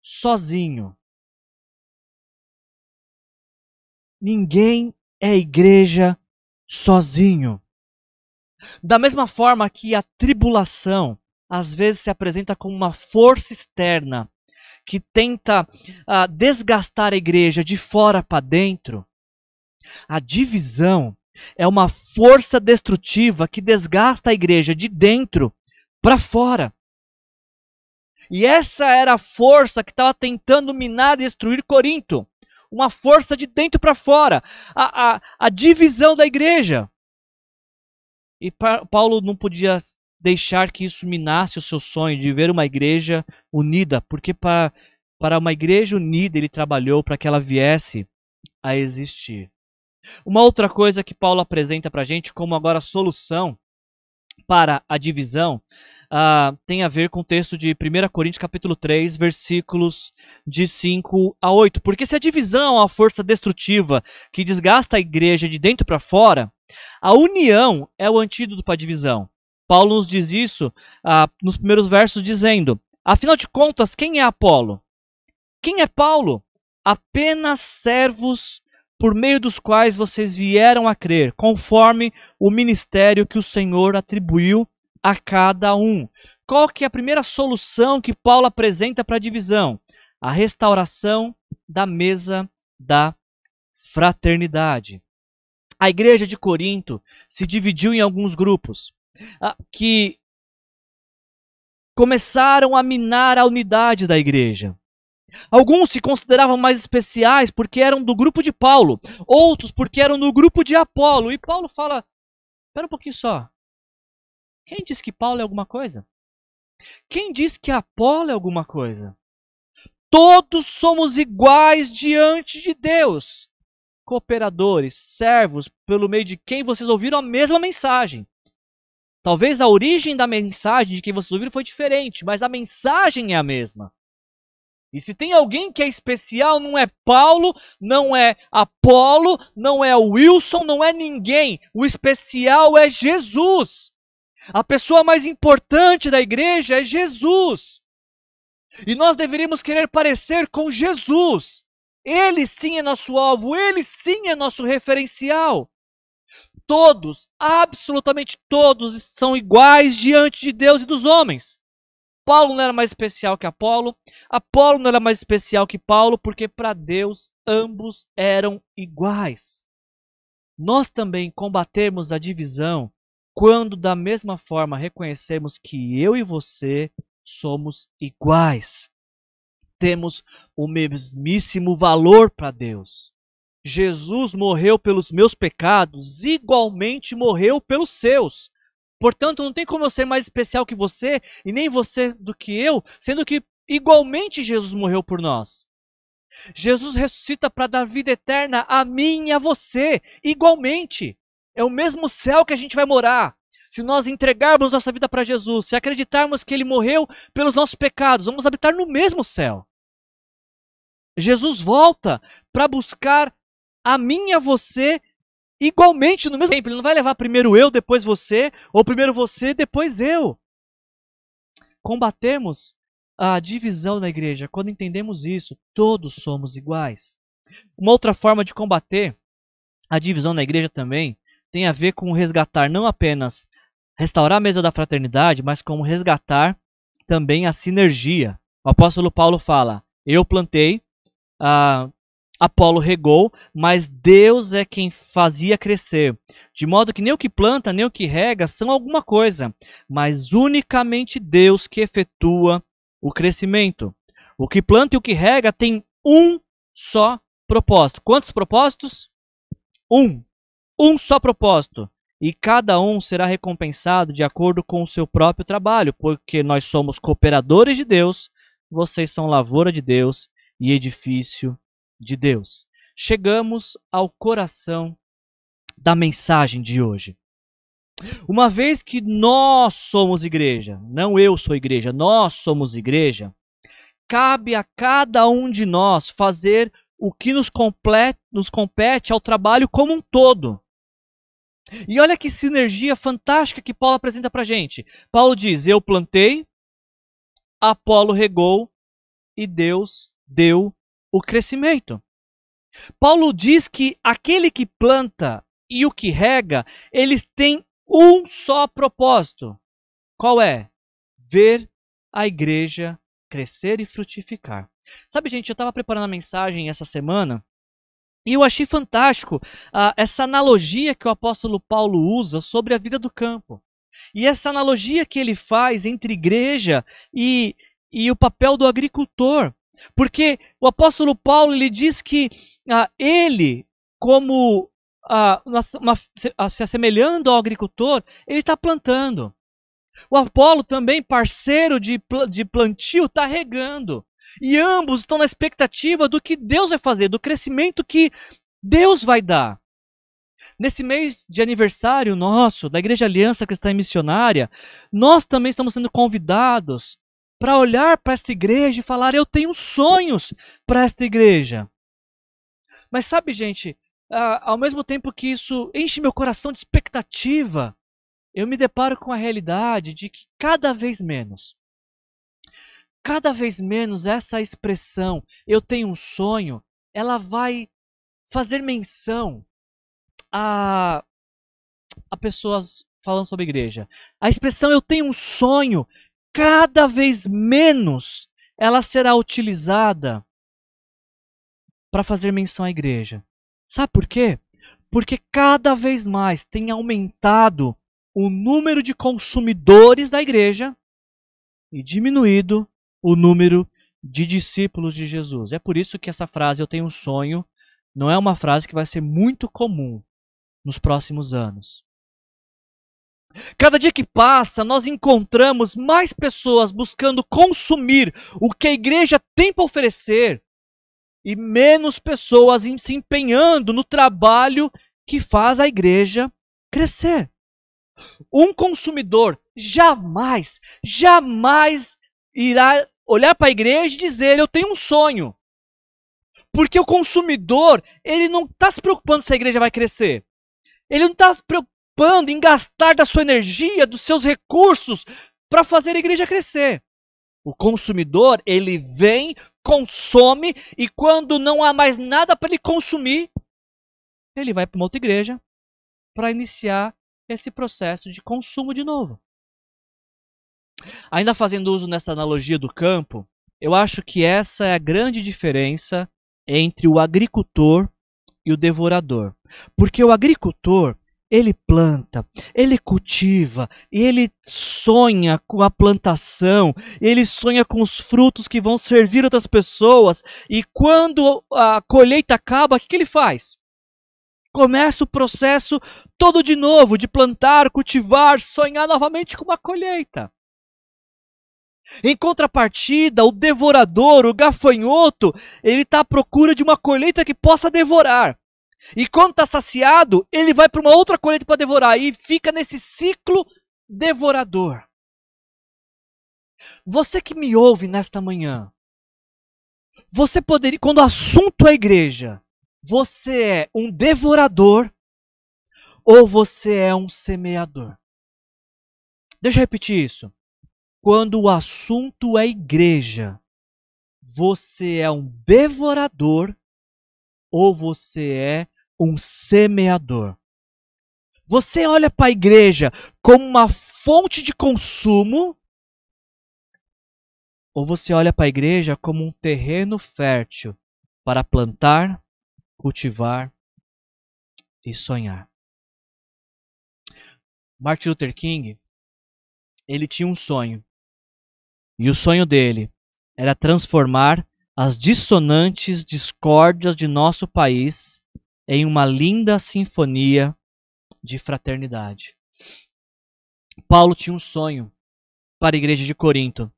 sozinho. Ninguém é igreja sozinho. Da mesma forma que a tribulação às vezes se apresenta como uma força externa que tenta uh, desgastar a igreja de fora para dentro, a divisão é uma força destrutiva que desgasta a igreja de dentro para fora. E essa era a força que estava tentando minar e destruir Corinto. Uma força de dentro para fora. A, a, a divisão da igreja. E Paulo não podia deixar que isso minasse o seu sonho de ver uma igreja unida, porque para, para uma igreja unida ele trabalhou para que ela viesse a existir. Uma outra coisa que Paulo apresenta para a gente como agora solução para a divisão uh, tem a ver com o texto de 1 Coríntios capítulo 3, versículos de 5 a 8. Porque se a divisão é uma força destrutiva que desgasta a igreja de dentro para fora, a união é o antídoto para a divisão. Paulo nos diz isso ah, nos primeiros versos, dizendo: Afinal de contas, quem é Apolo? Quem é Paulo? Apenas servos por meio dos quais vocês vieram a crer, conforme o ministério que o Senhor atribuiu a cada um. Qual que é a primeira solução que Paulo apresenta para a divisão? A restauração da mesa da fraternidade. A igreja de Corinto se dividiu em alguns grupos. Ah, que começaram a minar a unidade da igreja. Alguns se consideravam mais especiais porque eram do grupo de Paulo, outros porque eram do grupo de Apolo. E Paulo fala: espera um pouquinho só. Quem diz que Paulo é alguma coisa? Quem diz que Apolo é alguma coisa? Todos somos iguais diante de Deus. Cooperadores, servos, pelo meio de quem vocês ouviram a mesma mensagem. Talvez a origem da mensagem de quem vocês ouviram foi diferente, mas a mensagem é a mesma. E se tem alguém que é especial, não é Paulo, não é Apolo, não é Wilson, não é ninguém. O especial é Jesus. A pessoa mais importante da igreja é Jesus. E nós deveríamos querer parecer com Jesus. Ele sim é nosso alvo, ele sim é nosso referencial todos, absolutamente todos, são iguais diante de Deus e dos homens. Paulo não era mais especial que Apolo, Apolo não era mais especial que Paulo, porque para Deus ambos eram iguais. Nós também combatemos a divisão quando, da mesma forma, reconhecemos que eu e você somos iguais. Temos o mesmíssimo valor para Deus. Jesus morreu pelos meus pecados, igualmente morreu pelos seus. Portanto, não tem como eu ser mais especial que você e nem você do que eu, sendo que igualmente Jesus morreu por nós. Jesus ressuscita para dar vida eterna a mim e a você, igualmente. É o mesmo céu que a gente vai morar. Se nós entregarmos nossa vida para Jesus, se acreditarmos que ele morreu pelos nossos pecados, vamos habitar no mesmo céu. Jesus volta para buscar a mim e a você igualmente no mesmo tempo. Ele não vai levar primeiro eu, depois você, ou primeiro você, depois eu. Combatemos a divisão na igreja. Quando entendemos isso, todos somos iguais. Uma outra forma de combater a divisão na igreja também tem a ver com resgatar não apenas restaurar a mesa da fraternidade, mas como resgatar também a sinergia. O apóstolo Paulo fala: Eu plantei, ah, Apolo regou, mas Deus é quem fazia crescer. De modo que nem o que planta, nem o que rega são alguma coisa, mas unicamente Deus que efetua o crescimento. O que planta e o que rega tem um só propósito. Quantos propósitos? Um. Um só propósito. E cada um será recompensado de acordo com o seu próprio trabalho, porque nós somos cooperadores de Deus, vocês são lavoura de Deus e edifício de Deus. Chegamos ao coração da mensagem de hoje. Uma vez que nós somos igreja, não eu sou igreja, nós somos igreja, cabe a cada um de nós fazer o que nos, complet, nos compete ao trabalho como um todo. E olha que sinergia fantástica que Paulo apresenta para gente. Paulo diz: Eu plantei, Apolo regou e Deus deu o crescimento. Paulo diz que aquele que planta e o que rega, eles têm um só propósito. Qual é? Ver a igreja crescer e frutificar. Sabe, gente, eu estava preparando a mensagem essa semana e eu achei fantástico uh, essa analogia que o apóstolo Paulo usa sobre a vida do campo. E essa analogia que ele faz entre igreja e, e o papel do agricultor. Porque o apóstolo Paulo ele diz que uh, ele, como uh, uma, uma, se assemelhando ao agricultor, ele está plantando. O Apolo também, parceiro de, de plantio, está regando. E ambos estão na expectativa do que Deus vai fazer, do crescimento que Deus vai dar. Nesse mês de aniversário nosso, da Igreja Aliança Cristã e Missionária, nós também estamos sendo convidados para olhar para esta igreja e falar: Eu tenho sonhos para esta igreja. Mas sabe, gente, ao mesmo tempo que isso enche meu coração de expectativa, eu me deparo com a realidade de que cada vez menos cada vez menos essa expressão, eu tenho um sonho, ela vai fazer menção a, a pessoas falando sobre igreja. A expressão eu tenho um sonho, cada vez menos ela será utilizada para fazer menção à igreja. Sabe por quê? Porque cada vez mais tem aumentado o número de consumidores da igreja e diminuído o número de discípulos de Jesus. É por isso que essa frase, eu tenho um sonho, não é uma frase que vai ser muito comum nos próximos anos. Cada dia que passa, nós encontramos mais pessoas buscando consumir o que a igreja tem para oferecer e menos pessoas se empenhando no trabalho que faz a igreja crescer. Um consumidor jamais, jamais irá olhar para a igreja e dizer: Eu tenho um sonho. Porque o consumidor, ele não está se preocupando se a igreja vai crescer. Ele não está preocupando em gastar da sua energia, dos seus recursos, para fazer a igreja crescer. O consumidor, ele vem, consome, e quando não há mais nada para ele consumir, ele vai para uma outra igreja para iniciar esse processo de consumo de novo. Ainda fazendo uso nessa analogia do campo, eu acho que essa é a grande diferença entre o agricultor e o devorador. Porque o agricultor, ele planta, ele cultiva, ele sonha com a plantação, ele sonha com os frutos que vão servir outras pessoas, e quando a colheita acaba, o que, que ele faz? Começa o processo todo de novo, de plantar, cultivar, sonhar novamente com uma colheita. Em contrapartida, o devorador, o gafanhoto, ele está à procura de uma colheita que possa devorar. E quando está saciado, ele vai para uma outra colheita para devorar e fica nesse ciclo devorador. Você que me ouve nesta manhã, você poderia, quando o assunto é igreja, você é um devorador ou você é um semeador? Deixa eu repetir isso. Quando o assunto é igreja, você é um devorador ou você é um semeador? Você olha para a igreja como uma fonte de consumo ou você olha para a igreja como um terreno fértil para plantar, cultivar e sonhar? Martin Luther King, ele tinha um sonho. E o sonho dele era transformar as dissonantes discórdias de nosso país em uma linda sinfonia de fraternidade. Paulo tinha um sonho para a igreja de Corinto,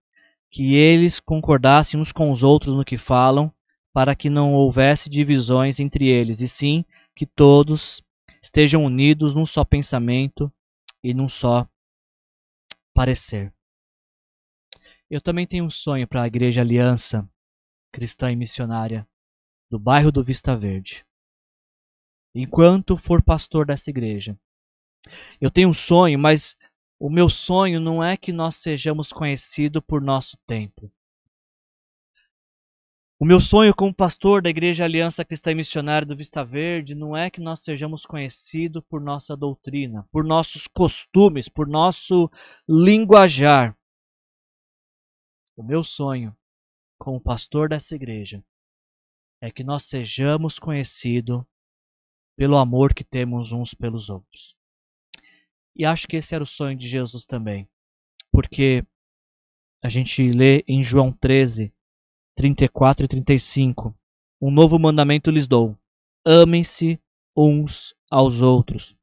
que eles concordassem uns com os outros no que falam, para que não houvesse divisões entre eles, e sim que todos estejam unidos num só pensamento e num só parecer. Eu também tenho um sonho para a Igreja Aliança Cristã e Missionária do bairro do Vista Verde. Enquanto for pastor dessa igreja, eu tenho um sonho, mas o meu sonho não é que nós sejamos conhecidos por nosso tempo. O meu sonho como pastor da Igreja Aliança Cristã e Missionária do Vista Verde não é que nós sejamos conhecidos por nossa doutrina, por nossos costumes, por nosso linguajar. O meu sonho como pastor dessa igreja é que nós sejamos conhecidos pelo amor que temos uns pelos outros. E acho que esse era o sonho de Jesus também, porque a gente lê em João 13, 34 e 35. Um novo mandamento lhes dou: amem-se uns aos outros.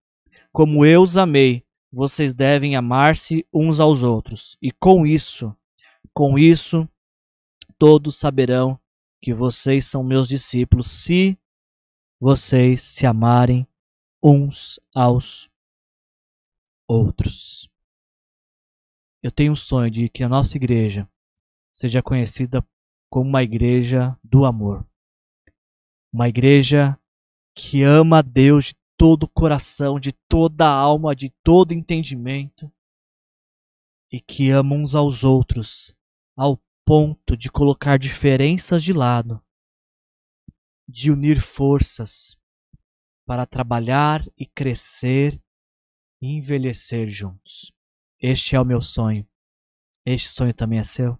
Como eu os amei, vocês devem amar-se uns aos outros. E com isso, com isso, todos saberão que vocês são meus discípulos se vocês se amarem uns aos outros. Eu tenho um sonho de que a nossa igreja seja conhecida como uma igreja do amor. Uma igreja que ama a Deus de todo o coração, de toda a alma, de todo entendimento e que ama uns aos outros ao ponto de colocar diferenças de lado, de unir forças para trabalhar e crescer e envelhecer juntos. Este é o meu sonho. Este sonho também é seu?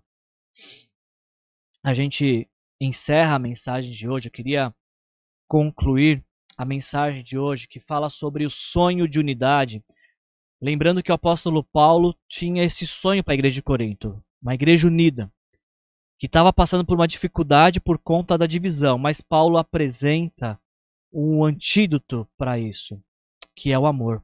a gente encerra a mensagem de hoje, eu queria concluir a mensagem de hoje que fala sobre o sonho de unidade. Lembrando que o apóstolo Paulo tinha esse sonho para a igreja de Corinto, uma igreja unida, que estava passando por uma dificuldade por conta da divisão, mas Paulo apresenta um antídoto para isso, que é o amor.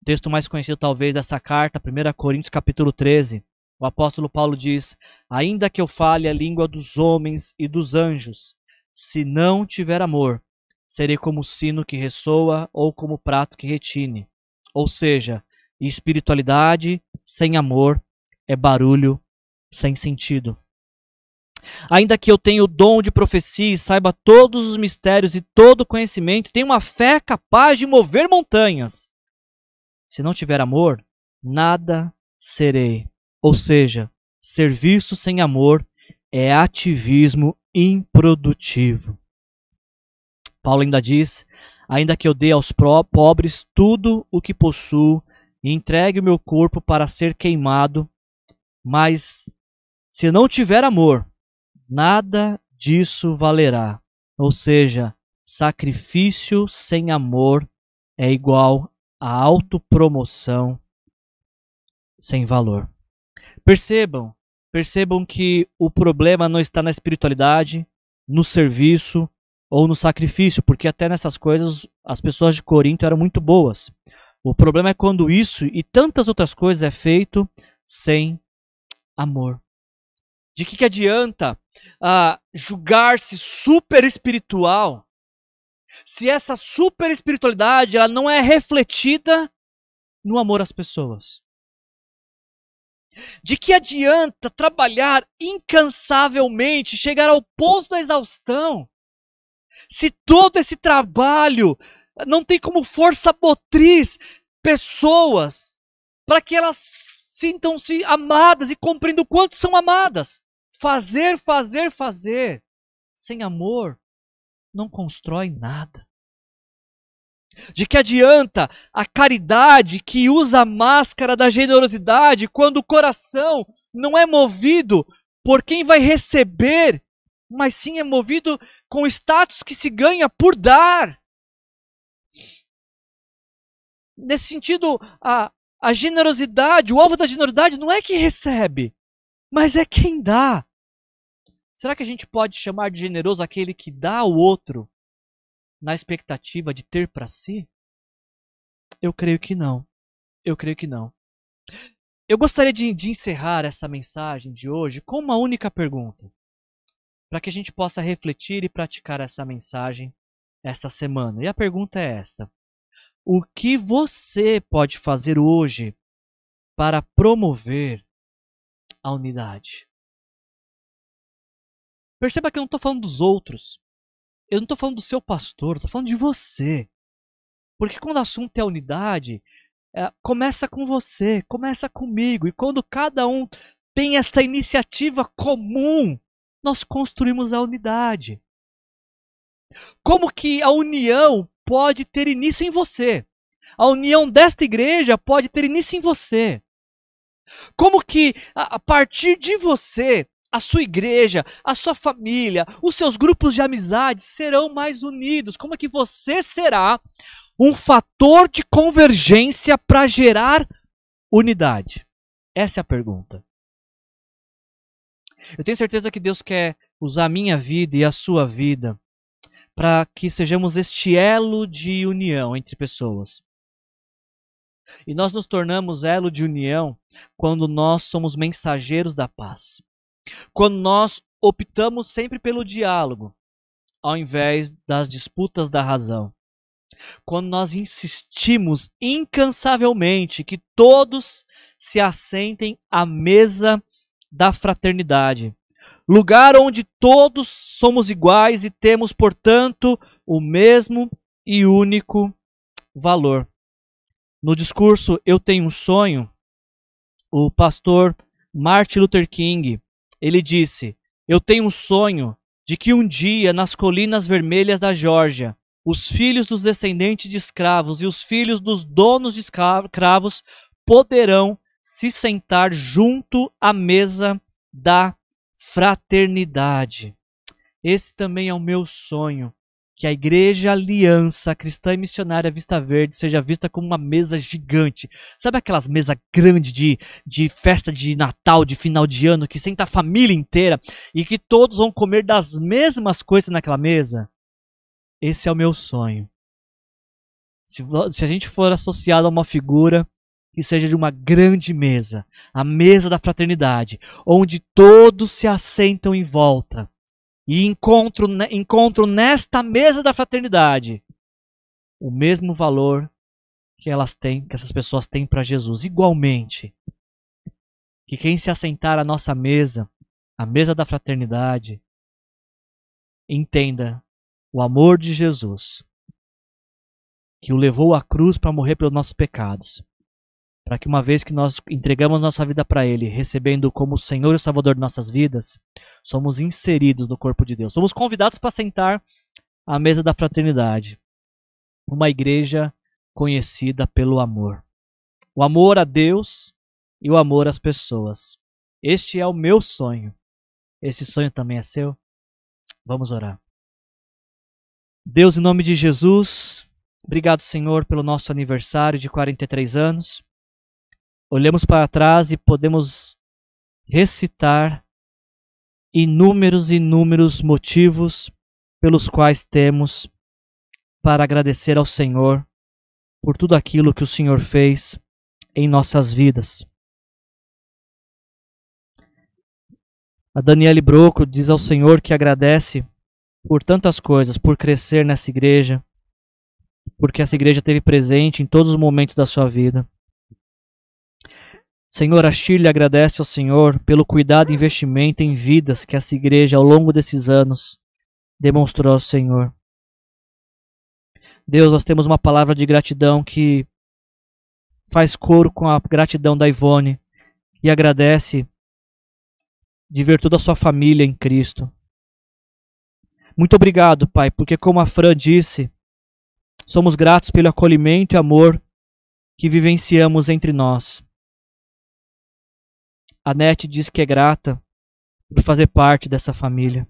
O texto mais conhecido talvez dessa carta, 1 Coríntios capítulo 13, o apóstolo Paulo diz: Ainda que eu fale a língua dos homens e dos anjos, se não tiver amor, serei como o sino que ressoa ou como o prato que retine. Ou seja, espiritualidade sem amor é barulho sem sentido. Ainda que eu tenha o dom de profecia e saiba todos os mistérios e todo o conhecimento, tenha uma fé capaz de mover montanhas. Se não tiver amor, nada serei. Ou seja, serviço sem amor é ativismo improdutivo. Paulo ainda diz: ainda que eu dê aos pobres tudo o que possuo e entregue o meu corpo para ser queimado, mas se não tiver amor, nada disso valerá. Ou seja, sacrifício sem amor é igual a autopromoção sem valor. Percebam, percebam que o problema não está na espiritualidade, no serviço ou no sacrifício, porque até nessas coisas as pessoas de Corinto eram muito boas. O problema é quando isso e tantas outras coisas é feito sem amor. De que, que adianta ah, julgar-se super espiritual se essa super espiritualidade ela não é refletida no amor às pessoas? De que adianta trabalhar incansavelmente, chegar ao ponto da exaustão, se todo esse trabalho não tem como força motriz pessoas para que elas sintam-se amadas e compreendam o quanto são amadas? Fazer, fazer, fazer, sem amor, não constrói nada. De que adianta a caridade que usa a máscara da generosidade quando o coração não é movido por quem vai receber, mas sim é movido com o status que se ganha por dar? Nesse sentido, a, a generosidade, o alvo da generosidade não é quem recebe, mas é quem dá. Será que a gente pode chamar de generoso aquele que dá ao outro na expectativa de ter para si? Eu creio que não. Eu creio que não. Eu gostaria de, de encerrar essa mensagem de hoje com uma única pergunta, para que a gente possa refletir e praticar essa mensagem esta semana. E a pergunta é esta: O que você pode fazer hoje para promover a unidade? Perceba que eu não estou falando dos outros. eu não estou falando do seu pastor, estou falando de você. Porque quando o assunto é unidade, é, começa com você, começa comigo. E quando cada um tem essa iniciativa comum, nós construímos a unidade. Como que a união pode ter início em você? A união desta igreja pode ter início em você. Como que a partir de você, a sua igreja, a sua família, os seus grupos de amizade serão mais unidos? Como é que você será um fator de convergência para gerar unidade? Essa é a pergunta. Eu tenho certeza que Deus quer usar a minha vida e a sua vida para que sejamos este elo de união entre pessoas. E nós nos tornamos elo de união quando nós somos mensageiros da paz. Quando nós optamos sempre pelo diálogo, ao invés das disputas da razão. Quando nós insistimos incansavelmente que todos se assentem à mesa da fraternidade, lugar onde todos somos iguais e temos, portanto, o mesmo e único valor. No discurso Eu Tenho um Sonho, o pastor Martin Luther King, ele disse: Eu tenho um sonho de que um dia nas colinas vermelhas da Geórgia, os filhos dos descendentes de escravos e os filhos dos donos de escravos poderão se sentar junto à mesa da fraternidade. Esse também é o meu sonho que a Igreja Aliança Cristã e Missionária Vista Verde seja vista como uma mesa gigante. Sabe aquelas mesas grandes de, de festa de Natal, de final de ano, que senta a família inteira e que todos vão comer das mesmas coisas naquela mesa? Esse é o meu sonho. Se, se a gente for associado a uma figura que seja de uma grande mesa, a mesa da fraternidade, onde todos se assentam em volta e encontro, encontro nesta mesa da fraternidade o mesmo valor que elas têm, que essas pessoas têm para Jesus. Igualmente, que quem se assentar à nossa mesa, a mesa da fraternidade, entenda o amor de Jesus, que o levou à cruz para morrer pelos nossos pecados para que uma vez que nós entregamos nossa vida para Ele, recebendo como Senhor e Salvador de nossas vidas, somos inseridos no corpo de Deus. Somos convidados para sentar à mesa da fraternidade. Uma igreja conhecida pelo amor. O amor a Deus e o amor às pessoas. Este é o meu sonho. Esse sonho também é seu? Vamos orar. Deus, em nome de Jesus, obrigado, Senhor, pelo nosso aniversário de 43 anos olhamos para trás e podemos recitar inúmeros e inúmeros motivos pelos quais temos para agradecer ao Senhor por tudo aquilo que o Senhor fez em nossas vidas. A Daniele Broco diz ao Senhor que agradece por tantas coisas, por crescer nessa igreja, porque essa igreja teve presente em todos os momentos da sua vida. Senhor, a Shirley agradece ao Senhor pelo cuidado e investimento em vidas que essa igreja ao longo desses anos demonstrou ao Senhor. Deus, nós temos uma palavra de gratidão que faz coro com a gratidão da Ivone e agradece de ver toda a sua família em Cristo. Muito obrigado, Pai, porque como a Fran disse, somos gratos pelo acolhimento e amor que vivenciamos entre nós. A Nete diz que é grata por fazer parte dessa família.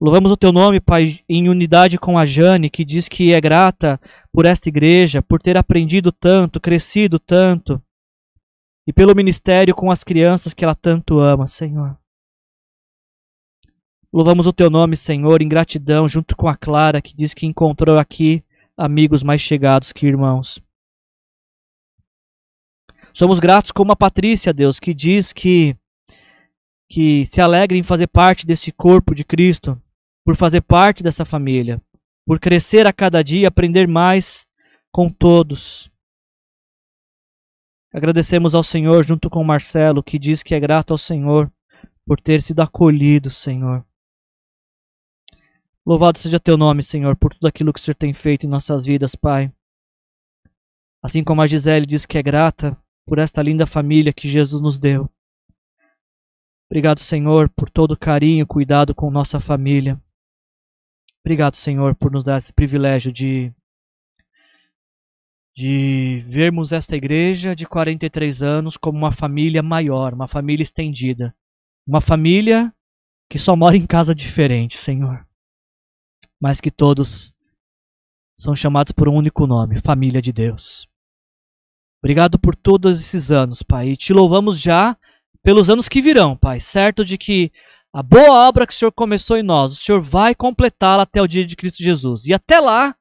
Louvamos o teu nome, Pai, em unidade com a Jane, que diz que é grata por esta igreja, por ter aprendido tanto, crescido tanto, e pelo ministério com as crianças que ela tanto ama, Senhor. Louvamos o teu nome, Senhor, em gratidão, junto com a Clara, que diz que encontrou aqui amigos mais chegados que irmãos. Somos gratos como a Patrícia, Deus, que diz que que se alegra em fazer parte desse corpo de Cristo, por fazer parte dessa família, por crescer a cada dia, aprender mais com todos. Agradecemos ao Senhor junto com Marcelo, que diz que é grato ao Senhor por ter sido acolhido, Senhor. Louvado seja teu nome, Senhor, por tudo aquilo que o Senhor tem feito em nossas vidas, Pai. Assim como a Gisele diz que é grata por esta linda família que Jesus nos deu. Obrigado, Senhor, por todo o carinho, cuidado com nossa família. Obrigado, Senhor, por nos dar esse privilégio de de vermos esta igreja de 43 anos como uma família maior, uma família estendida, uma família que só mora em casa diferente, Senhor, mas que todos são chamados por um único nome, família de Deus. Obrigado por todos esses anos, Pai, e te louvamos já pelos anos que virão, Pai, certo de que a boa obra que o Senhor começou em nós, o Senhor vai completá-la até o dia de Cristo Jesus. E até lá,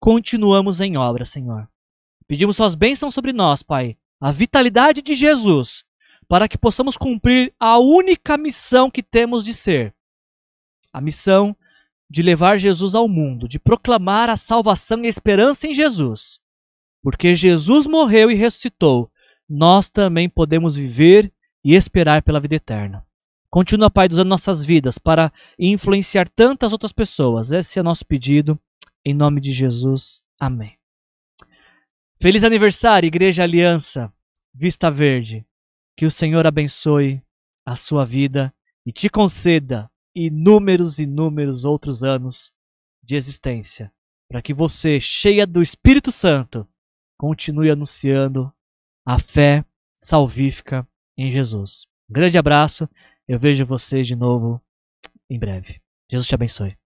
continuamos em obra, Senhor. Pedimos suas bênçãos sobre nós, Pai, a vitalidade de Jesus, para que possamos cumprir a única missão que temos de ser: a missão de levar Jesus ao mundo, de proclamar a salvação e a esperança em Jesus. Porque Jesus morreu e ressuscitou, nós também podemos viver e esperar pela vida eterna. Continua, Pai, usando nossas vidas para influenciar tantas outras pessoas. Esse é o nosso pedido. Em nome de Jesus. Amém. Feliz aniversário, Igreja Aliança Vista Verde. Que o Senhor abençoe a sua vida e te conceda inúmeros, inúmeros outros anos de existência, para que você, cheia do Espírito Santo, continue anunciando a fé salvífica em Jesus. Um grande abraço, eu vejo vocês de novo em breve. Jesus te abençoe.